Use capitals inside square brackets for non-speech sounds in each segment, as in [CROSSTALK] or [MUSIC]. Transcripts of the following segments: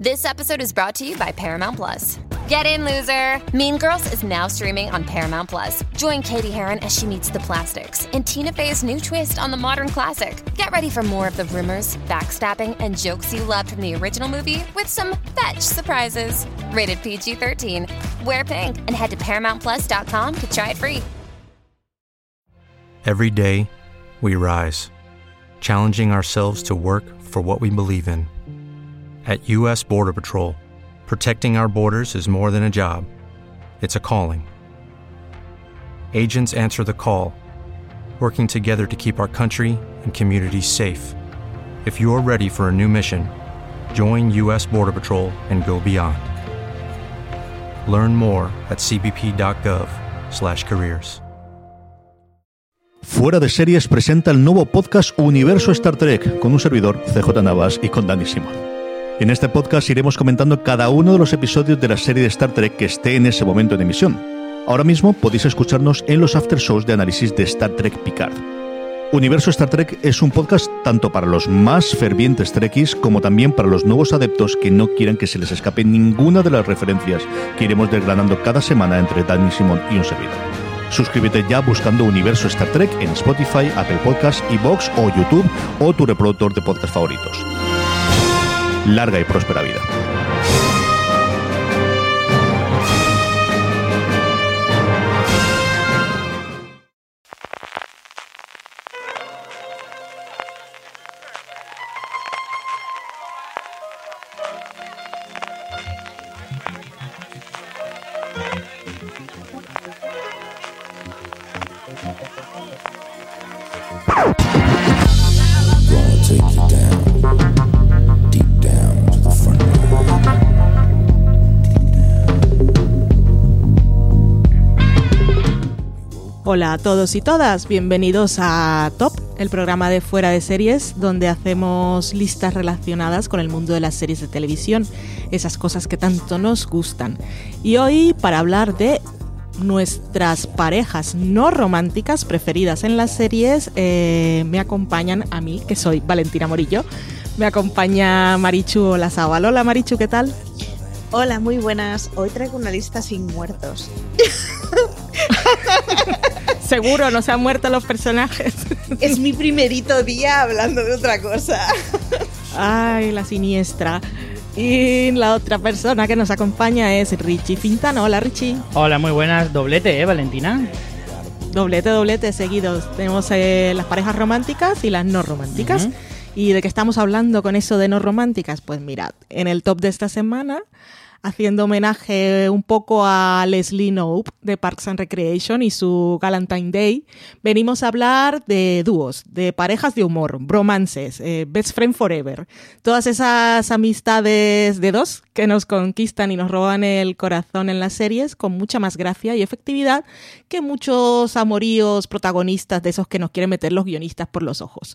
This episode is brought to you by Paramount Plus. Get in, loser! Mean Girls is now streaming on Paramount Plus. Join Katie Heron as she meets the plastics in Tina Fey's new twist on the modern classic. Get ready for more of the rumors, backstabbing, and jokes you loved from the original movie with some fetch surprises. Rated PG 13. Wear pink and head to ParamountPlus.com to try it free. Every day, we rise, challenging ourselves to work for what we believe in. At U.S. Border Patrol, protecting our borders is more than a job, it's a calling. Agents answer the call, working together to keep our country and communities safe. If you're ready for a new mission, join U.S. Border Patrol and go beyond. Learn more at cbp.gov/careers. Fuera de Series presenta el nuevo podcast Universo Star Trek con un servidor, CJ Navas, y con Dani Simón. En este podcast iremos comentando cada uno de los episodios de la serie de Star Trek que esté en ese momento de emisión. Ahora mismo podéis escucharnos en los after shows de análisis de Star Trek Picard. Universo Star Trek es un podcast tanto para los más fervientes Trekkies como también para los nuevos adeptos que no quieran que se les escape ninguna de las referencias que iremos desgranando cada semana entre Dani Simón y un servidor. Suscríbete ya buscando Universo Star Trek en Spotify, Apple Podcasts, Evox o YouTube o tu reproductor de podcast favoritos. Larga y próspera vida. Hola a todos y todas, bienvenidos a Top, el programa de fuera de series donde hacemos listas relacionadas con el mundo de las series de televisión, esas cosas que tanto nos gustan. Y hoy para hablar de nuestras parejas no románticas preferidas en las series, eh, me acompañan a mí, que soy Valentina Morillo. Me acompaña Marichu Olazábal. Hola Marichu, ¿qué tal? Hola, muy buenas. Hoy traigo una lista sin muertos. [LAUGHS] Seguro no se han muerto los personajes. [LAUGHS] Es mi primerito día hablando de otra cosa. Ay, la siniestra. Y la otra persona que nos acompaña es Richie Fintano. Hola Richie. Hola, muy buenas. Doblete, ¿eh, Valentina? Doblete, doblete seguidos. Tenemos eh, las parejas románticas y las no románticas. ¿Y de qué estamos hablando con eso de no románticas? Pues mirad, en el top de esta semana, haciendo homenaje un poco a Leslie Knope de Parks and Recreation y su Galentine Day, venimos a hablar de dúos, de parejas de humor, bromances, eh, best friend forever, todas esas amistades de dos que nos conquistan y nos roban el corazón en las series con mucha más gracia y efectividad que muchos amoríos protagonistas de esos que nos quieren meter los guionistas por los ojos.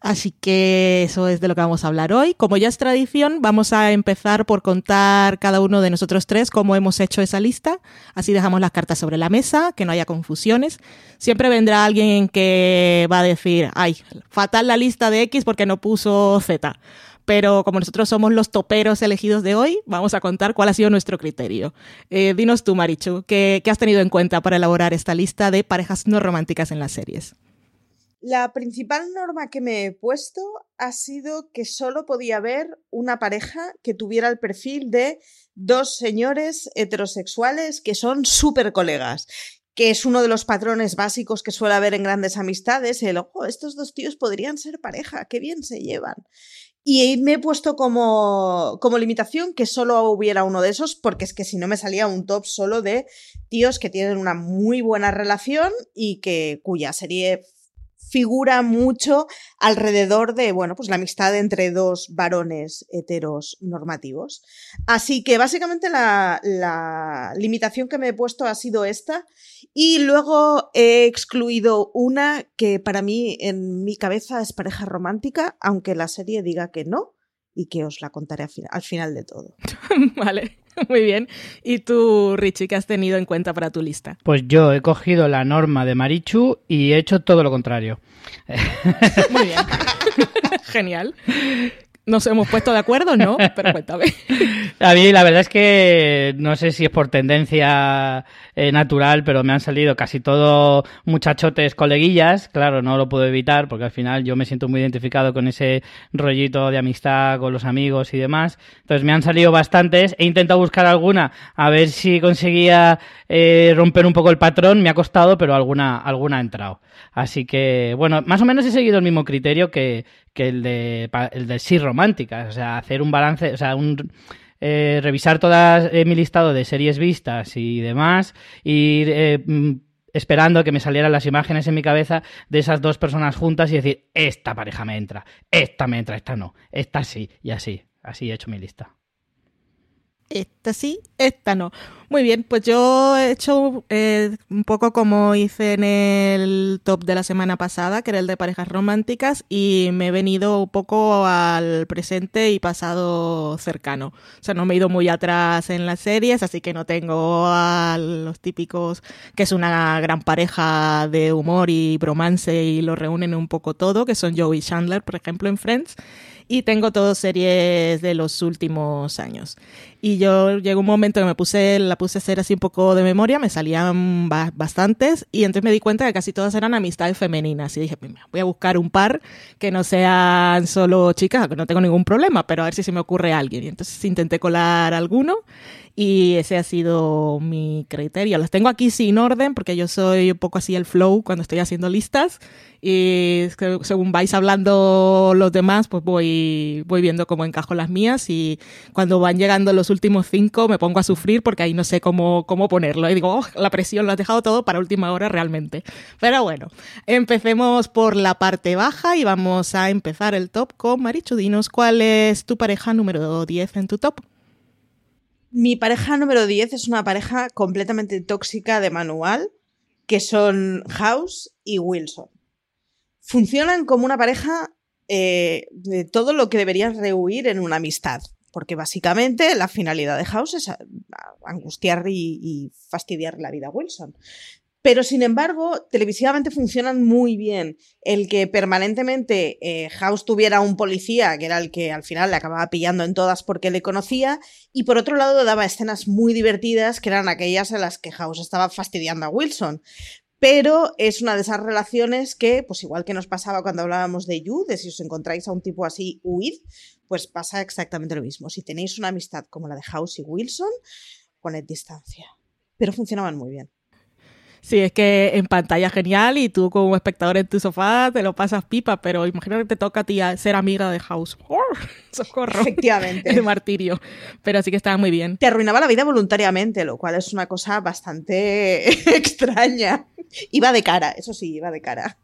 Así que eso es de lo que vamos a hablar hoy. Como ya es tradición, vamos a empezar por contar cada uno de nosotros tres cómo hemos hecho esa lista. Así dejamos las cartas sobre la mesa, que no haya confusiones. Siempre vendrá alguien que va a decir, ay, fatal la lista de X porque no puso Z. Pero como nosotros somos los toperos elegidos de hoy, vamos a contar cuál ha sido nuestro criterio. Eh, dinos tú, Marichu, ¿qué, ¿qué has tenido en cuenta para elaborar esta lista de parejas no románticas en las series? La principal norma que me he puesto ha sido que solo podía haber una pareja que tuviera el perfil de dos señores heterosexuales que son súper colegas que es uno de los patrones básicos que suele haber en grandes amistades, el, ojo, estos dos tíos podrían ser pareja, qué bien se llevan. Y me he puesto como, como limitación que solo hubiera uno de esos, porque es que si no me salía un top solo de tíos que tienen una muy buena relación y que cuya serie figura mucho alrededor de, bueno, pues la amistad entre dos varones heteros normativos. Así que básicamente la, la limitación que me he puesto ha sido esta y luego he excluido una que para mí en mi cabeza es pareja romántica, aunque la serie diga que no y que os la contaré al, fin- al final de todo. [LAUGHS] vale, [LAUGHS] muy bien. ¿Y tú, Richie, qué has tenido en cuenta para tu lista? Pues yo he cogido la norma de Marichu y he hecho todo lo contrario. [LAUGHS] Muy bien. Genial. Nos hemos puesto de acuerdo, ¿no? [LAUGHS] Pero cuéntame. A mí la verdad es que no sé si es por tendencia eh, natural, pero me han salido casi todo muchachotes coleguillas. Claro, no lo puedo evitar porque al final yo me siento muy identificado con ese rollito de amistad con los amigos y demás. Entonces me han salido bastantes. He intentado buscar alguna a ver si conseguía eh, romper un poco el patrón. Me ha costado, pero alguna, alguna ha entrado. Así que, bueno, más o menos he seguido el mismo criterio que, el de, el de sí románticas. O sea, hacer un balance, o sea, un, eh, revisar todas eh, mi listado de series vistas y demás, ir eh, mm, esperando que me salieran las imágenes en mi cabeza de esas dos personas juntas y decir, esta pareja me entra, esta me entra, esta no, esta sí, y así, así he hecho mi lista. Esta sí, esta no. Muy bien, pues yo he hecho eh, un poco como hice en el top de la semana pasada, que era el de parejas románticas, y me he venido un poco al presente y pasado cercano. O sea, no me he ido muy atrás en las series, así que no tengo a los típicos, que es una gran pareja de humor y bromance y lo reúnen un poco todo, que son Joey Chandler, por ejemplo, en Friends y tengo todo series de los últimos años. Y yo llegó un momento que me puse, la puse a hacer así un poco de memoria, me salían ba- bastantes y entonces me di cuenta que casi todas eran amistades femeninas. Y dije, "Mira, voy a buscar un par que no sean solo chicas, que no tengo ningún problema, pero a ver si se me ocurre alguien. Y entonces intenté colar alguno y ese ha sido mi criterio. Los tengo aquí sin orden porque yo soy un poco así el flow cuando estoy haciendo listas y según vais hablando los demás, pues voy, voy viendo cómo encajo las mías y cuando van llegando los últimos cinco me pongo a sufrir porque ahí no sé cómo, cómo ponerlo. Y digo, "Oh, la presión lo has dejado todo para última hora realmente. Pero bueno, empecemos por la parte baja y vamos a empezar el top con Marichu. Dinos cuál es tu pareja número 10 en tu top. Mi pareja número 10 es una pareja completamente tóxica de manual, que son House y Wilson. Funcionan como una pareja eh, de todo lo que deberías rehuir en una amistad, porque básicamente la finalidad de House es angustiar y, y fastidiar la vida a Wilson. Pero sin embargo, televisivamente funcionan muy bien. El que permanentemente eh, House tuviera un policía, que era el que al final le acababa pillando en todas porque le conocía, y por otro lado daba escenas muy divertidas, que eran aquellas en las que House estaba fastidiando a Wilson. Pero es una de esas relaciones que, pues igual que nos pasaba cuando hablábamos de You, de si os encontráis a un tipo así, huid, pues pasa exactamente lo mismo. Si tenéis una amistad como la de House y Wilson, poned distancia. Pero funcionaban muy bien. Sí, es que en pantalla genial y tú como espectador en tu sofá te lo pasas pipa, pero imagino que te toca a ti ser amiga de House. [LAUGHS] ¡Oh! ¡Socorro! Efectivamente. [LAUGHS] El martirio. Pero sí que estaba muy bien. te arruinaba la vida voluntariamente, lo cual es una cosa bastante [LAUGHS] extraña. Iba de cara, eso sí, iba de cara.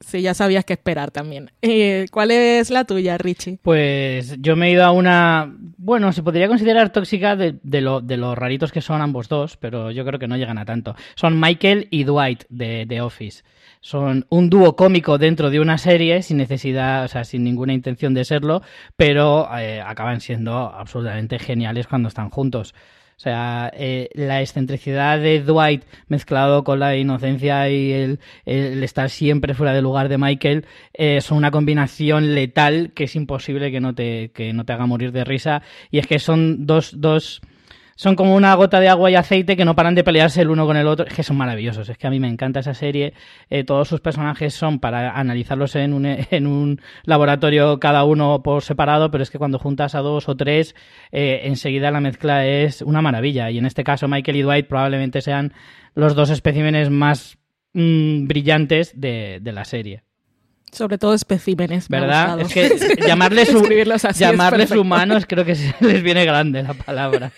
Sí, ya sabías qué esperar también. Eh, ¿Cuál es la tuya, Richie? Pues yo me he ido a una, bueno, se podría considerar tóxica de, de lo, de los raritos que son ambos dos, pero yo creo que no llegan a tanto. Son Michael y Dwight de The Office. Son un dúo cómico dentro de una serie sin necesidad, o sea, sin ninguna intención de serlo, pero eh, acaban siendo absolutamente geniales cuando están juntos. O sea, eh, la excentricidad de Dwight mezclado con la inocencia y el, estar siempre fuera de lugar de Michael eh, son una combinación letal que es imposible que no te, que no te haga morir de risa. Y es que son dos, dos, son como una gota de agua y aceite que no paran de pelearse el uno con el otro. Es que son maravillosos. Es que a mí me encanta esa serie. Eh, todos sus personajes son para analizarlos en un, [LAUGHS] en un laboratorio cada uno por separado, pero es que cuando juntas a dos o tres, eh, enseguida la mezcla es una maravilla. Y en este caso, Michael y Dwight probablemente sean los dos especímenes más mm, brillantes de, de la serie. Sobre todo especímenes. ¿Verdad? Es que [LAUGHS] llamarles, [LAUGHS] llamarles humanos creo que les viene grande la palabra.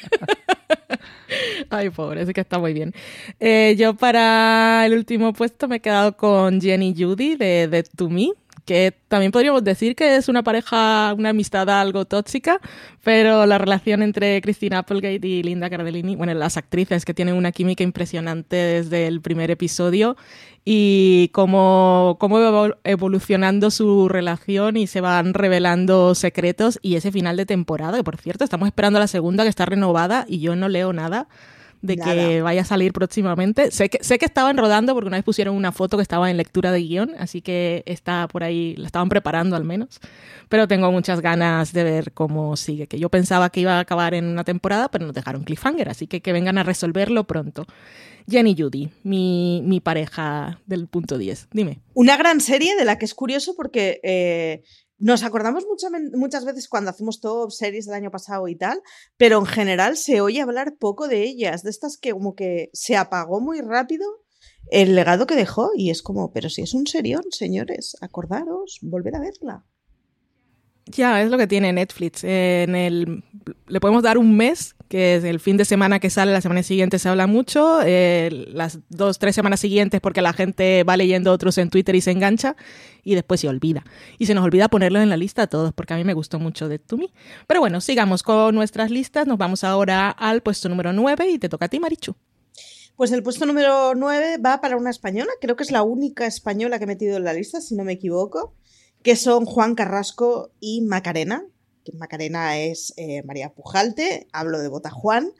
[LAUGHS] Ay, pobre, sí que está muy bien. Eh, yo para el último puesto me he quedado con Jenny Judy de Dead to Me, que también podríamos decir que es una pareja, una amistad algo tóxica, pero la relación entre Christine Applegate y Linda Cardellini, bueno, las actrices que tienen una química impresionante desde el primer episodio y cómo, cómo va evolucionando su relación y se van revelando secretos y ese final de temporada, que por cierto estamos esperando la segunda que está renovada y yo no leo nada de Nada. que vaya a salir próximamente. Sé que, sé que estaban rodando porque una vez pusieron una foto que estaba en lectura de guion, así que está por ahí, la estaban preparando al menos. Pero tengo muchas ganas de ver cómo sigue, que yo pensaba que iba a acabar en una temporada, pero nos dejaron cliffhanger, así que que vengan a resolverlo pronto. Jenny Judy, mi, mi pareja del punto 10. Dime. Una gran serie de la que es curioso porque eh, nos acordamos mucha- muchas veces cuando hacemos top series del año pasado y tal, pero en general se oye hablar poco de ellas, de estas que como que se apagó muy rápido el legado que dejó y es como, pero si es un serión, señores, acordaros, volver a verla. Ya, es lo que tiene Netflix. En el, le podemos dar un mes, que es el fin de semana que sale, la semana siguiente se habla mucho, eh, las dos, tres semanas siguientes porque la gente va leyendo otros en Twitter y se engancha, y después se olvida. Y se nos olvida ponerlo en la lista a todos, porque a mí me gustó mucho de To Me. Pero bueno, sigamos con nuestras listas. Nos vamos ahora al puesto número 9 y te toca a ti, Marichu. Pues el puesto número 9 va para una española, creo que es la única española que he metido en la lista, si no me equivoco, que son Juan Carrasco y Macarena. Macarena es eh, María Pujalte, hablo de Bota Juan.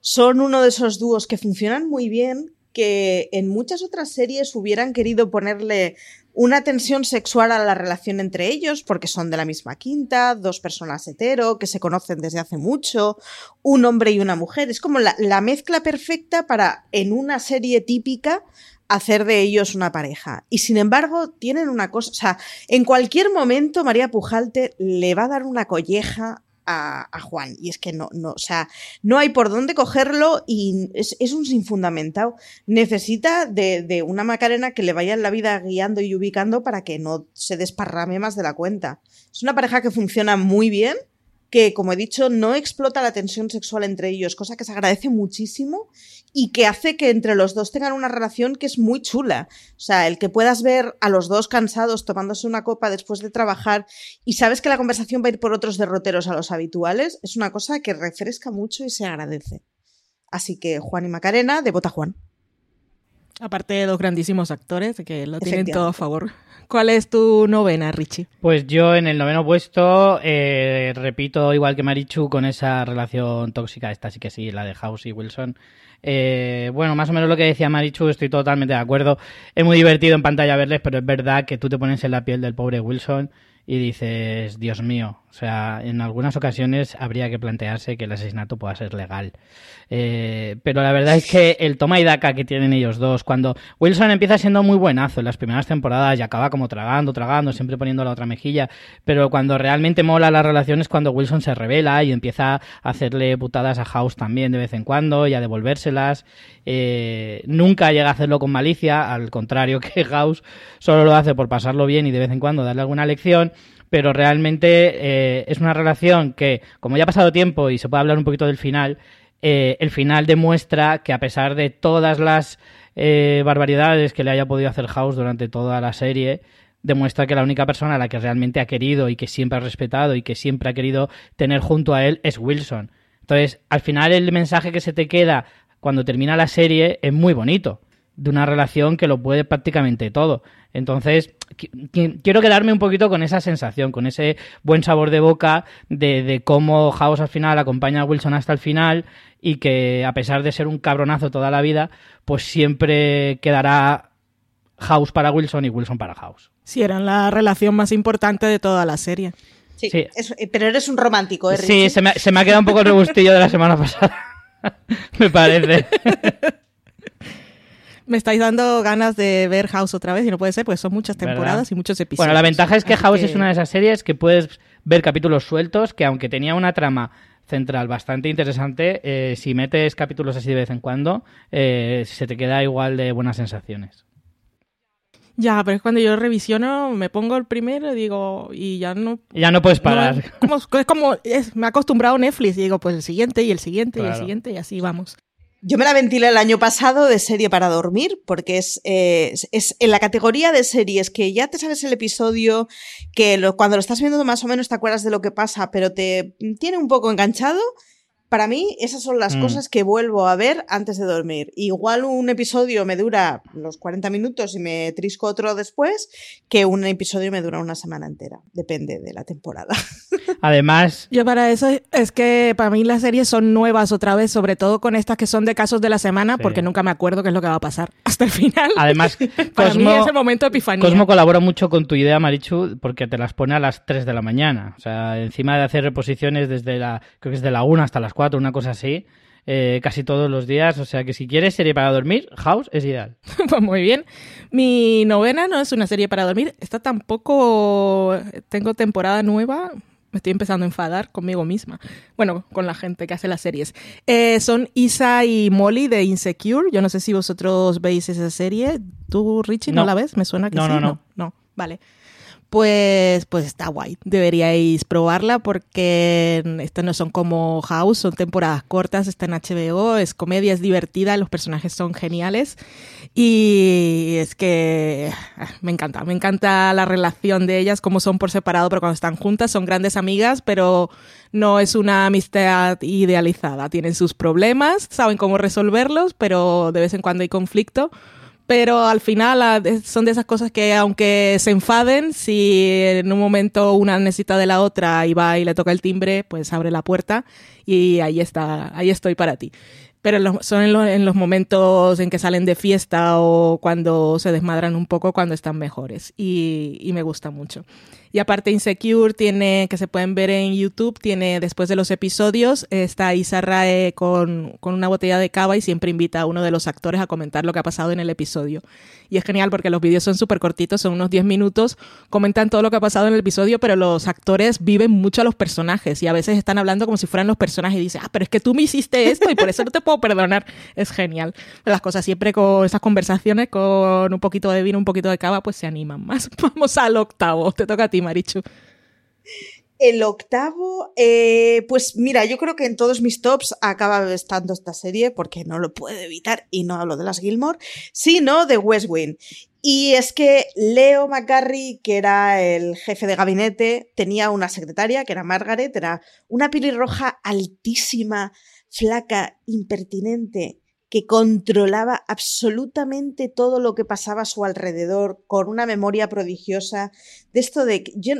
Son uno de esos dúos que funcionan muy bien, que en muchas otras series hubieran querido ponerle una tensión sexual a la relación entre ellos, porque son de la misma quinta, dos personas hetero, que se conocen desde hace mucho, un hombre y una mujer. Es como la mezcla perfecta para, en una serie típica, hacer de ellos una pareja. Y sin embargo, tienen una cosa, o sea, en cualquier momento María Pujalte le va a dar una colleja a, Juan. Y es que no, no, o sea, no hay por dónde cogerlo y es, es un sinfundamentado. Necesita de, de una Macarena que le vaya en la vida guiando y ubicando para que no se desparrame más de la cuenta. Es una pareja que funciona muy bien que, como he dicho, no explota la tensión sexual entre ellos, cosa que se agradece muchísimo y que hace que entre los dos tengan una relación que es muy chula. O sea, el que puedas ver a los dos cansados tomándose una copa después de trabajar y sabes que la conversación va a ir por otros derroteros a los habituales, es una cosa que refresca mucho y se agradece. Así que Juan y Macarena, de Bota Juan. Aparte de dos grandísimos actores que lo tienen todo a favor. ¿Cuál es tu novena, Richie? Pues yo en el noveno puesto eh, repito igual que Marichu con esa relación tóxica, esta sí que sí, la de House y Wilson. Eh, bueno, más o menos lo que decía Marichu, estoy totalmente de acuerdo. Es muy divertido en pantalla verles, pero es verdad que tú te pones en la piel del pobre Wilson y dices, Dios mío, o sea, en algunas ocasiones habría que plantearse que el asesinato pueda ser legal. Eh, pero la verdad es que el toma y daca que tienen ellos dos, cuando Wilson empieza siendo muy buenazo en las primeras temporadas y acaba como tragando, tragando, siempre poniendo la otra mejilla, pero cuando realmente mola la relación es cuando Wilson se revela y empieza a hacerle putadas a House también de vez en cuando y a devolvérselas. Eh, nunca llega a hacerlo con malicia, al contrario [LAUGHS] que House solo lo hace por pasarlo bien y de vez en cuando darle alguna lección pero realmente eh, es una relación que, como ya ha pasado tiempo y se puede hablar un poquito del final, eh, el final demuestra que a pesar de todas las eh, barbaridades que le haya podido hacer House durante toda la serie, demuestra que la única persona a la que realmente ha querido y que siempre ha respetado y que siempre ha querido tener junto a él es Wilson. Entonces, al final el mensaje que se te queda cuando termina la serie es muy bonito, de una relación que lo puede prácticamente todo. Entonces, qui- qui- quiero quedarme un poquito con esa sensación, con ese buen sabor de boca de, de cómo House al final acompaña a Wilson hasta el final y que a pesar de ser un cabronazo toda la vida, pues siempre quedará House para Wilson y Wilson para House. Si eran la relación más importante de toda la serie. Sí, Sí. es- pero eres un romántico, ¿eh, Sí, se me, se me ha quedado un poco el rebustillo de la semana pasada. [LAUGHS] me parece. [LAUGHS] Me estáis dando ganas de ver House otra vez y no puede ser, pues son muchas ¿Verdad? temporadas y muchos episodios. Bueno, la ventaja es que Así House que- es una de esas series que puedes ver capítulos sueltos, que aunque tenía una trama central bastante interesante, eh, si metes capítulos así de vez en cuando, eh, se te queda igual de buenas sensaciones. Ya, pero es cuando yo revisiono, me pongo el primero y digo, y ya no... Ya no puedes no- parar. como- es como, es- me ha acostumbrado Netflix y digo, pues el siguiente y el siguiente y el siguiente y así vamos. Yo me la ventilé el año pasado de serie para dormir, porque es, eh, es- en la categoría de series que ya te sabes el episodio, que lo- cuando lo estás viendo más o menos te acuerdas de lo que pasa, pero te tiene un poco enganchado. Para mí, esas son las Mm. cosas que vuelvo a ver antes de dormir. Igual un episodio me dura los 40 minutos y me trisco otro después, que un episodio me dura una semana entera. Depende de la temporada. [LAUGHS] Además, Yo para eso es que para mí las series son nuevas otra vez, sobre todo con estas que son de casos de la semana, Sí. porque nunca me acuerdo qué es lo que va a pasar [LAUGHS] hasta el final. además [LAUGHS] para mí Cosmo, es el momento de epifanía. Cosmo colabora mucho con tu idea, Marichu, porque te las pone a las 3 de la mañana. O sea, encima de hacer reposiciones desde la, creo que es de la 1 hasta las 4, una cosa así, eh, casi todos los días. O sea, que si quieres serie para dormir, House es ideal. [LAUGHS] Pues muy bien. Mi novena no es una serie para dormir. Esta tampoco tengo temporada nueva. Me estoy empezando a enfadar conmigo misma. Bueno, con la gente que hace las series. Eh, son Isa y Molly de Insecure. Yo no sé si vosotros veis esa serie. ¿Tú, Richie, no, No. la ves? Me suena que No, sí. no, no. no. Vale. Pues, pues está guay. Deberíais probarla porque estas no son como House, son temporadas cortas, está en HBO, es comedia, es divertida, los personajes son geniales y es que ah, me encanta, me encanta la relación de ellas, cómo son por separado, pero cuando están juntas son grandes amigas, pero no es una amistad idealizada. Tienen sus problemas, saben cómo resolverlos, pero de vez en cuando hay conflicto. Pero al final ah, son de esas cosas que aunque se enfaden, si en un momento una necesita de la otra y va y le toca el timbre, pues abre la puerta y ahí está, ahí estoy para ti. Pero los- son en, lo- en los momentos en que salen de fiesta o cuando se desmadran un poco, cuando están mejores. Y, y me gusta mucho. Y aparte Insecure tiene, que se pueden ver en YouTube, tiene después de los episodios, está Isa Rae con, con una botella de cava y siempre invita a uno de los actores a comentar lo que ha pasado en el episodio. Y es genial porque los vídeos son súper cortitos, son unos 10 minutos, comentan todo lo que ha pasado en el episodio, pero los actores viven mucho a los personajes y a veces están hablando como si fueran los personajes y dicen, ah, pero es que tú me hiciste esto y por eso no te puedo perdonar. [LAUGHS] Es genial. Las cosas siempre con esas conversaciones, con un poquito de vino, un poquito de cava, pues se animan más. [LAUGHS] Vamos al octavo. Te toca a ti, Marichu. El octavo, eh, pues mira, yo creo que en todos mis tops acaba estando esta serie porque no lo puedo evitar y no hablo de las Gilmore, sino de West Wing. Y es que Leo McGarry, que era el jefe de gabinete, tenía una secretaria que era Margaret, era una pelirroja altísima, flaca, impertinente, que controlaba absolutamente todo lo que pasaba a su alrededor, con una memoria prodigiosa, de esto de que yo,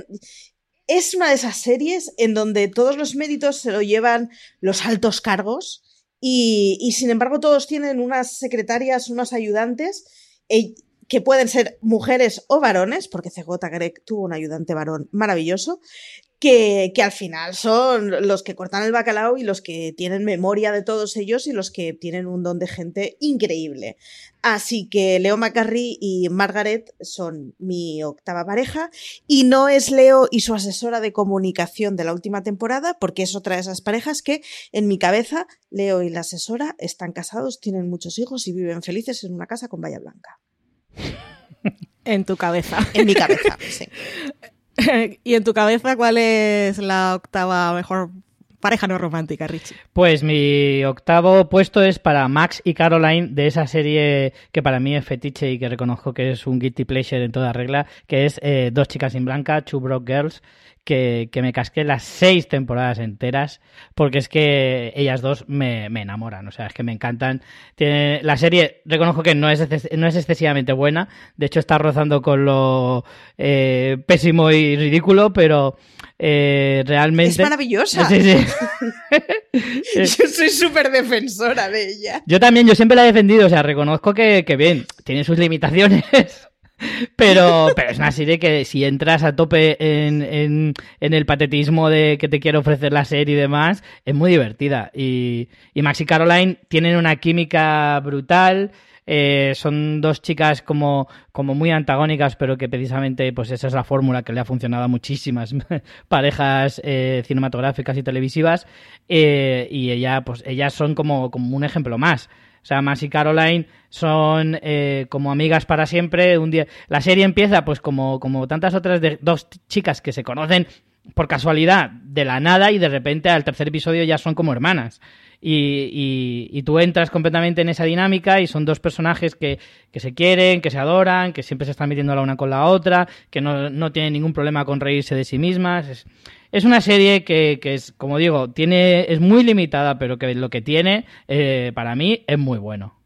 es una de esas series en donde todos los méritos se lo llevan los altos cargos y, sin embargo todos tienen unas secretarias, unos ayudantes eh, que pueden ser mujeres o varones, porque CJ Greg tuvo un ayudante varón maravilloso, que, que al final son los que cortan el bacalao y los que tienen memoria de todos ellos y los que tienen un don de gente increíble. Así que Leo McCarry y Margaret son mi octava pareja y no es Leo y su asesora de comunicación de la última temporada porque es otra de esas parejas que en mi cabeza Leo y la asesora están casados, tienen muchos hijos y viven felices en una casa con valla blanca. [LAUGHS] En tu cabeza. En mi cabeza, sí. [LAUGHS] [LAUGHS] y en tu cabeza, ¿cuál es la octava mejor pareja no romántica, Richie? Pues mi octavo puesto es para Max y Caroline de esa serie que para mí es fetiche y que reconozco que es un guilty pleasure en toda regla, que es eh, Dos chicas sin blanca, Two Broke Girls, que, que me casqué las seis temporadas enteras, porque es que ellas dos me, me enamoran, o sea, es que me encantan. Tiene, la serie, reconozco que no es, no es excesivamente buena, de hecho está rozando con lo eh, pésimo y ridículo, pero eh, realmente... Es maravillosa. Sí, sí. [LAUGHS] Yo soy súper defensora de ella. Yo también, yo siempre la he defendido, o sea, reconozco que, que bien, tiene sus limitaciones, pero, pero es una serie que si entras a tope en, en, el patetismo de que te quiere ofrecer la serie y demás, es muy divertida. Y, y Max y Caroline tienen una química brutal. eh, son dos chicas como, como muy antagónicas, pero que precisamente pues esa es la fórmula que le ha funcionado a muchísimas [LAUGHS] parejas eh, cinematográficas y televisivas. eh, y ella, pues, ellas son como, como un ejemplo más. O sea, Max y Caroline son eh, como amigas para siempre. Un día, la serie empieza, pues, como, como tantas otras de dos chicas que se conocen por casualidad de la nada y de repente al tercer episodio ya son como hermanas. Y, y- y tú entras completamente en esa dinámica y son dos personajes que, que se quieren, que se adoran, que siempre se están metiendo la una con la otra, que no, no tienen ningún problema con reírse de sí mismas. Es, Es una serie que, que es, como digo, tiene, es muy limitada, pero que lo que tiene, eh, para mí, es muy bueno.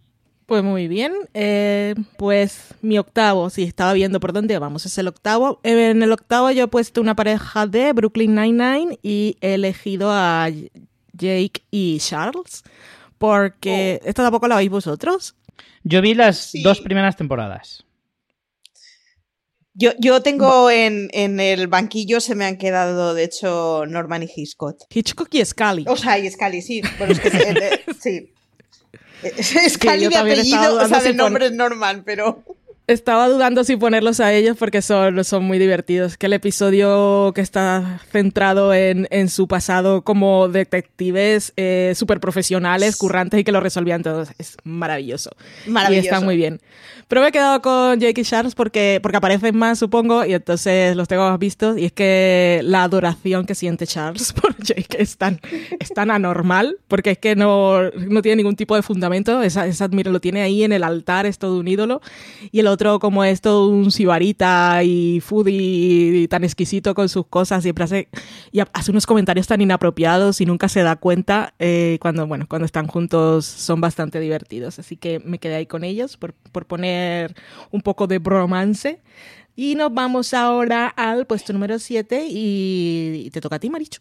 Pues muy bien, eh, pues mi octavo, sí, estaba viendo por dónde vamos, es el octavo. En el octavo yo he puesto una pareja de Brooklyn Nine-Nine y he elegido a Jake y Charles, porque Oh. esta tampoco la veis vosotros. Yo vi las Sí. dos primeras temporadas. Yo, yo tengo en, en el banquillo, se me han quedado, de hecho, Norman y Hitchcock. Hitchcock y Scully. O sea, y Scully, sí. Bueno, es que eh, eh, [LAUGHS] sí. Eh, Scully yo de apellido, o sea, de nombre es Norman, pero. Estaba dudando si ponerlos a ellos porque son, son muy divertidos. Que el episodio que está centrado en, en su pasado como detectives eh, súper profesionales, currantes y que lo resolvían todos es maravilloso. Maravilloso. Y está muy bien. Pero me he quedado con Jake y Charles porque, porque aparecen más, supongo, y entonces los tengo más vistos. Y es que la adoración que siente Charles [LAUGHS] por Jake es tan, es tan anormal, porque es que no, no tiene ningún tipo de fundamento. Esa, esa, mira, lo tiene ahí en el altar, es todo un ídolo. Y el otro, como es todo un sibarita y foodie y tan exquisito con sus cosas, siempre hace, y hace unos comentarios tan inapropiados y nunca se da cuenta. eh, cuando, bueno, cuando están juntos son bastante divertidos. Así que me quedé ahí con ellos por, por poner un poco de bromance. Y nos vamos ahora al puesto número 7 y, y te toca a ti, Marichu.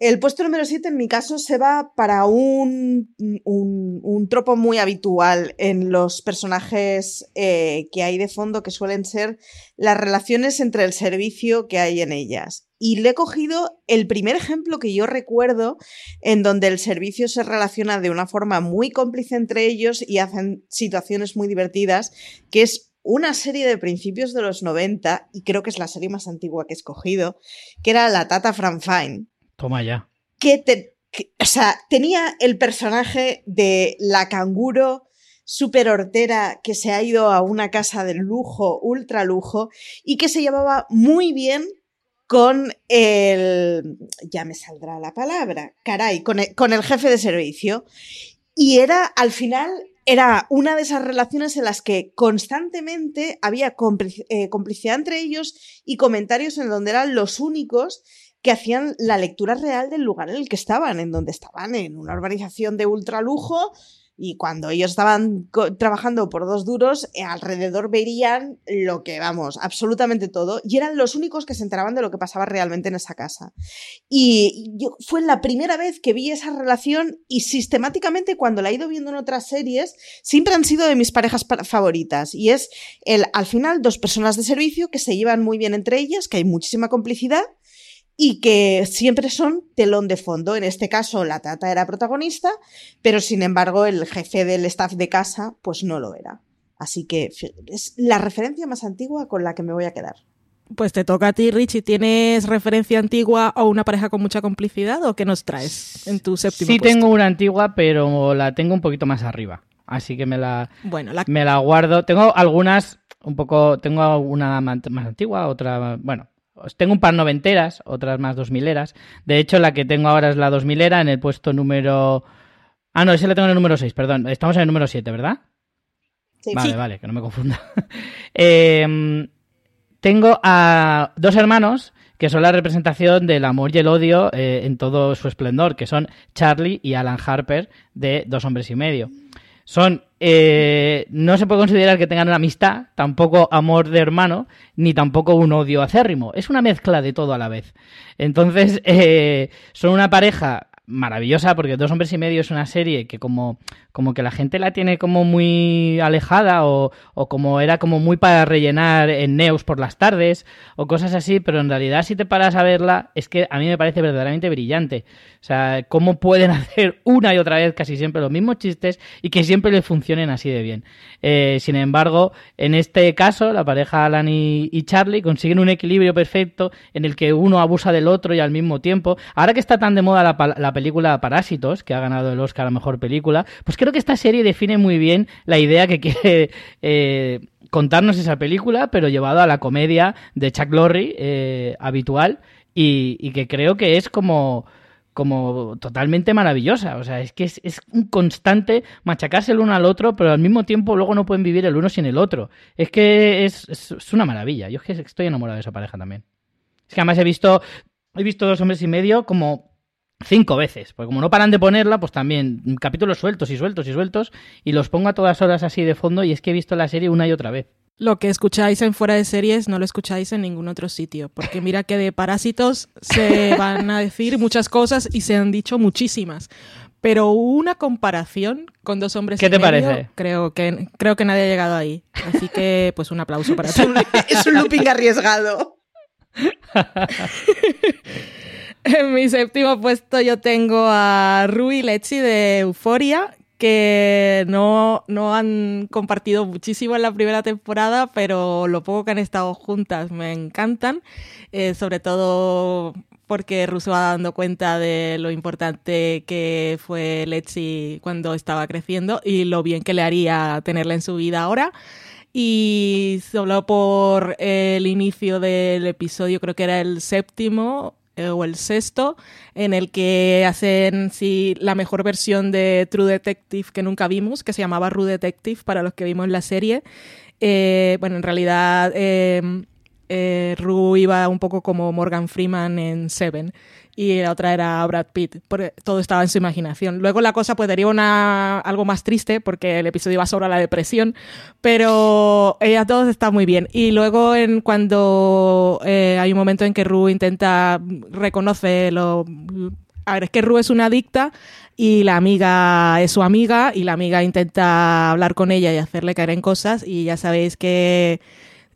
El puesto número 7 en mi caso se va para un, un, tropo muy habitual en los personajes eh, que hay de fondo, que suelen ser las relaciones entre el servicio que hay en ellas. Y le he cogido el primer ejemplo que yo recuerdo en donde el servicio se relaciona de una forma muy cómplice entre ellos y hacen situaciones muy divertidas, que es una serie de principios de los 90, y creo que es la serie más antigua que he escogido, que era La Tata Franfine Toma ya. que, te- que- o sea, tenía el personaje de la canguro súper hortera que se ha ido a una casa de lujo, ultra lujo, y que se llevaba muy bien con el... ya me saldrá la palabra, caray, con el, con el jefe de servicio. Y era, al final, era una de esas relaciones en las que constantemente había eh, complicidad entre ellos y comentarios en donde eran los únicos que hacían la lectura real del lugar en el que estaban, en donde estaban, en una urbanización de ultralujo, y cuando ellos estaban trabajando por dos duros, eh, alrededor verían lo que, vamos, absolutamente todo, y eran los únicos que se enteraban de lo que pasaba realmente en esa casa. Y fue la primera vez que vi esa relación y sistemáticamente cuando la he ido viendo en otras series, siempre han sido de mis parejas pa- favoritas. Y es el, al final dos personas de servicio que se llevan muy bien entre ellas, que hay muchísima complicidad y que siempre son telón de fondo. En este caso, la tata era protagonista, pero sin embargo, el jefe del staff de casa, pues no lo era. Así que es la referencia más antigua con la que me voy a quedar. Pues te toca a ti, Richie. ¿Tienes referencia antigua o una pareja con mucha complicidad o qué nos traes en tu séptimo Sí puesto? tengo una antigua, pero la tengo un poquito más arriba. Así que me la, Bueno, la me la guardo. Tengo algunas un poco... Tengo una más antigua, otra... Bueno, tengo un par noventeras, otras más dos mileras. De hecho, la que tengo ahora es la dos milera en el puesto número... Ah, no, ese la tengo en el número 6, perdón. Estamos en el número 7, ¿verdad? Sí, Vale, sí. vale, que no me confunda. [LAUGHS] Eh, tengo a dos hermanos que son la representación del amor y el odio eh, en todo su esplendor, que son Charlie y Alan Harper de Dos Hombres y Medio. Son, eh, no se puede considerar que tengan una amistad, tampoco amor de hermano, ni tampoco un odio acérrimo. Es una mezcla de todo a la vez. Entonces, [LAUGHS] eh, son una pareja maravillosa porque Dos Hombres y Medio es una serie que como, como que la gente la tiene como muy alejada o, o como era como muy para rellenar en Neus por las tardes o cosas así, pero en realidad si te paras a verla es que a mí me parece verdaderamente brillante. O sea, cómo pueden [LAUGHS] hacer una y otra vez casi siempre los mismos chistes y que siempre les funcionen así de bien. Eh, sin embargo, en este caso, la pareja Alan y, Charlie consiguen un equilibrio perfecto en el que uno abusa del otro y al mismo tiempo. Ahora que está tan de moda la, la película Parásitos, que ha ganado el Oscar a Mejor Película, pues creo que esta serie define muy bien la idea que quiere eh, contarnos esa película, pero llevado a la comedia de Chuck Lorre eh, habitual y, que creo que es como como totalmente maravillosa. O sea, es que es, es un constante machacarse el uno al otro, pero al mismo tiempo luego no pueden vivir el uno sin el otro. Es que es, es- es una maravilla. Yo es que estoy enamorado de esa pareja también. Es que además he visto he visto dos hombres y medio como cinco veces. Porque como no paran de ponerla, pues también capítulos sueltos y sueltos y sueltos. Y los pongo a todas horas así de fondo. Y es que he visto la serie una y otra vez. Lo que escucháis en fuera de series no lo escucháis en ningún otro sitio, porque mira que de parásitos se van a decir muchas cosas y se han dicho muchísimas. Pero una comparación con dos hombres ¿Qué y te medio, parece? Creo que, creo que nadie ha llegado ahí. Así que, pues un aplauso para ti. es un looping arriesgado. [LAUGHS] [LAUGHS] En mi séptimo puesto yo tengo a Rui Lechi de Euforia, que no, no han compartido muchísimo en la primera temporada, pero lo poco que han estado juntas me encantan, eh, sobre todo porque Russo va dando cuenta de lo importante que fue Lechi cuando estaba creciendo y lo bien que le haría tenerla en su vida ahora. Y solo por el inicio del episodio, creo que era el séptimo o el sexto, en el que hacen sí, la mejor versión de True Detective que nunca vimos, que se llamaba Rue Detective para los que vimos la serie. Eh, bueno, en realidad eh, eh, Rue iba un poco como Morgan Freeman en Seven y la otra era Brad Pitt. Porque todo estaba en su imaginación. Luego la cosa pues deriva una, algo más triste porque el episodio iba sobre la depresión, pero ella todo está muy bien. Y luego en cuando eh, hay un momento en que Rue intenta reconoce lo a ver, es que Rue es una adicta y la amiga es su amiga y la amiga intenta hablar con ella y hacerle caer en cosas y ya sabéis que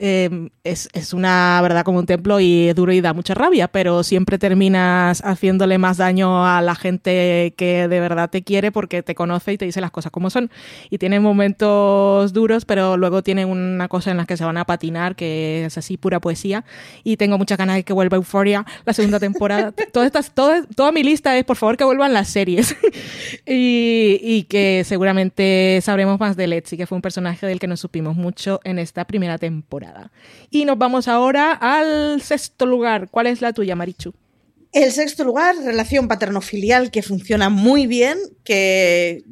eh, es, es una verdad como un templo y es duro y da mucha rabia, pero siempre terminas haciéndole más daño a la gente que de verdad te quiere porque te conoce y te dice las cosas como son. Y tiene momentos duros, pero luego tienen una cosa en la que se van a patinar, que es así pura poesía. Y tengo muchas ganas de que vuelva Euphoria la segunda temporada. [LAUGHS] Todas estas, toda, toda mi lista es por favor que vuelvan las series. [LAUGHS] y, y que seguramente sabremos más de Letzi, que fue un personaje del que nos supimos mucho en esta primera temporada. Y nos vamos ahora al sexto lugar. ¿Cuál es la tuya, Marichu? El sexto lugar, relación paterno-filial que funciona muy bien, que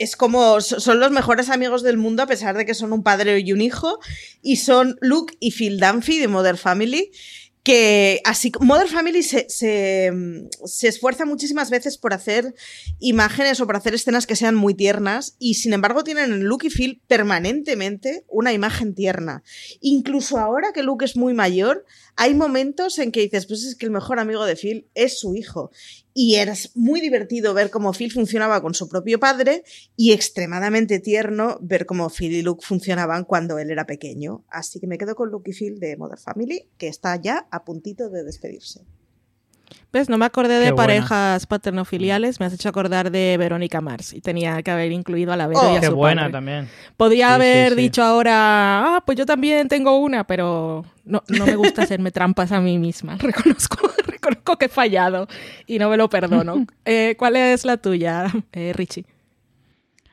es, como son los mejores amigos del mundo a pesar de que son un padre y un hijo, y son Luke y Phil Dunphy de Mother Family, que así Mother Family se, se, se, esfuerza muchísimas veces por hacer imágenes o por hacer escenas que sean muy tiernas y sin embargo tienen en Luke y Phil permanentemente una imagen tierna. Incluso ahora que Luke es muy mayor, hay momentos en que dices, pues es que el mejor amigo de Phil es su hijo. Y era muy divertido ver cómo Phil funcionaba con su propio padre y extremadamente tierno ver cómo Phil y Luke funcionaban cuando él era pequeño. Así que me quedo con Luke y Phil de Mother Family, que está ya a puntito de despedirse. ¿Ves? No me acordé de Qué buena. parejas paternofiliales, me has hecho acordar de Verónica Mars y tenía que haber incluido a la Vero Oh, y a Qué su buena padre. también. Sí, sí, haber sí. dicho ahora, ah, pues yo también tengo una, pero no, no me gusta [LAUGHS] hacerme trampas a mí misma. [LAUGHS] Reconozco, reconozco que he fallado y no me lo perdono. [LAUGHS] Eh, ¿Cuál es la tuya, eh, Richie?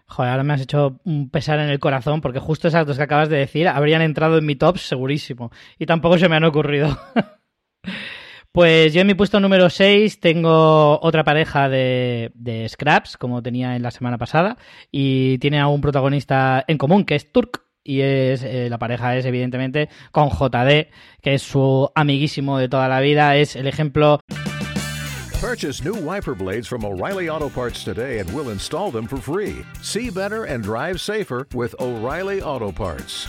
Joder, ahora me has hecho un pesar en el corazón porque justo esas dos que acabas de decir habrían entrado en mi top segurísimo. Y tampoco se me han ocurrido. [LAUGHS] pues yo en mi puesto número 6 tengo otra pareja de, de Scraps, como tenía en la semana pasada, y tiene a un protagonista en común, que es Turk. Y es eh, la pareja es evidentemente con JD, que es su amiguísimo de toda la vida, es el ejemplo Purchase new wiper blades from O'Reilly Auto Parts today and we'll install them for free. See better and drive safer with O'Reilly Auto Parts.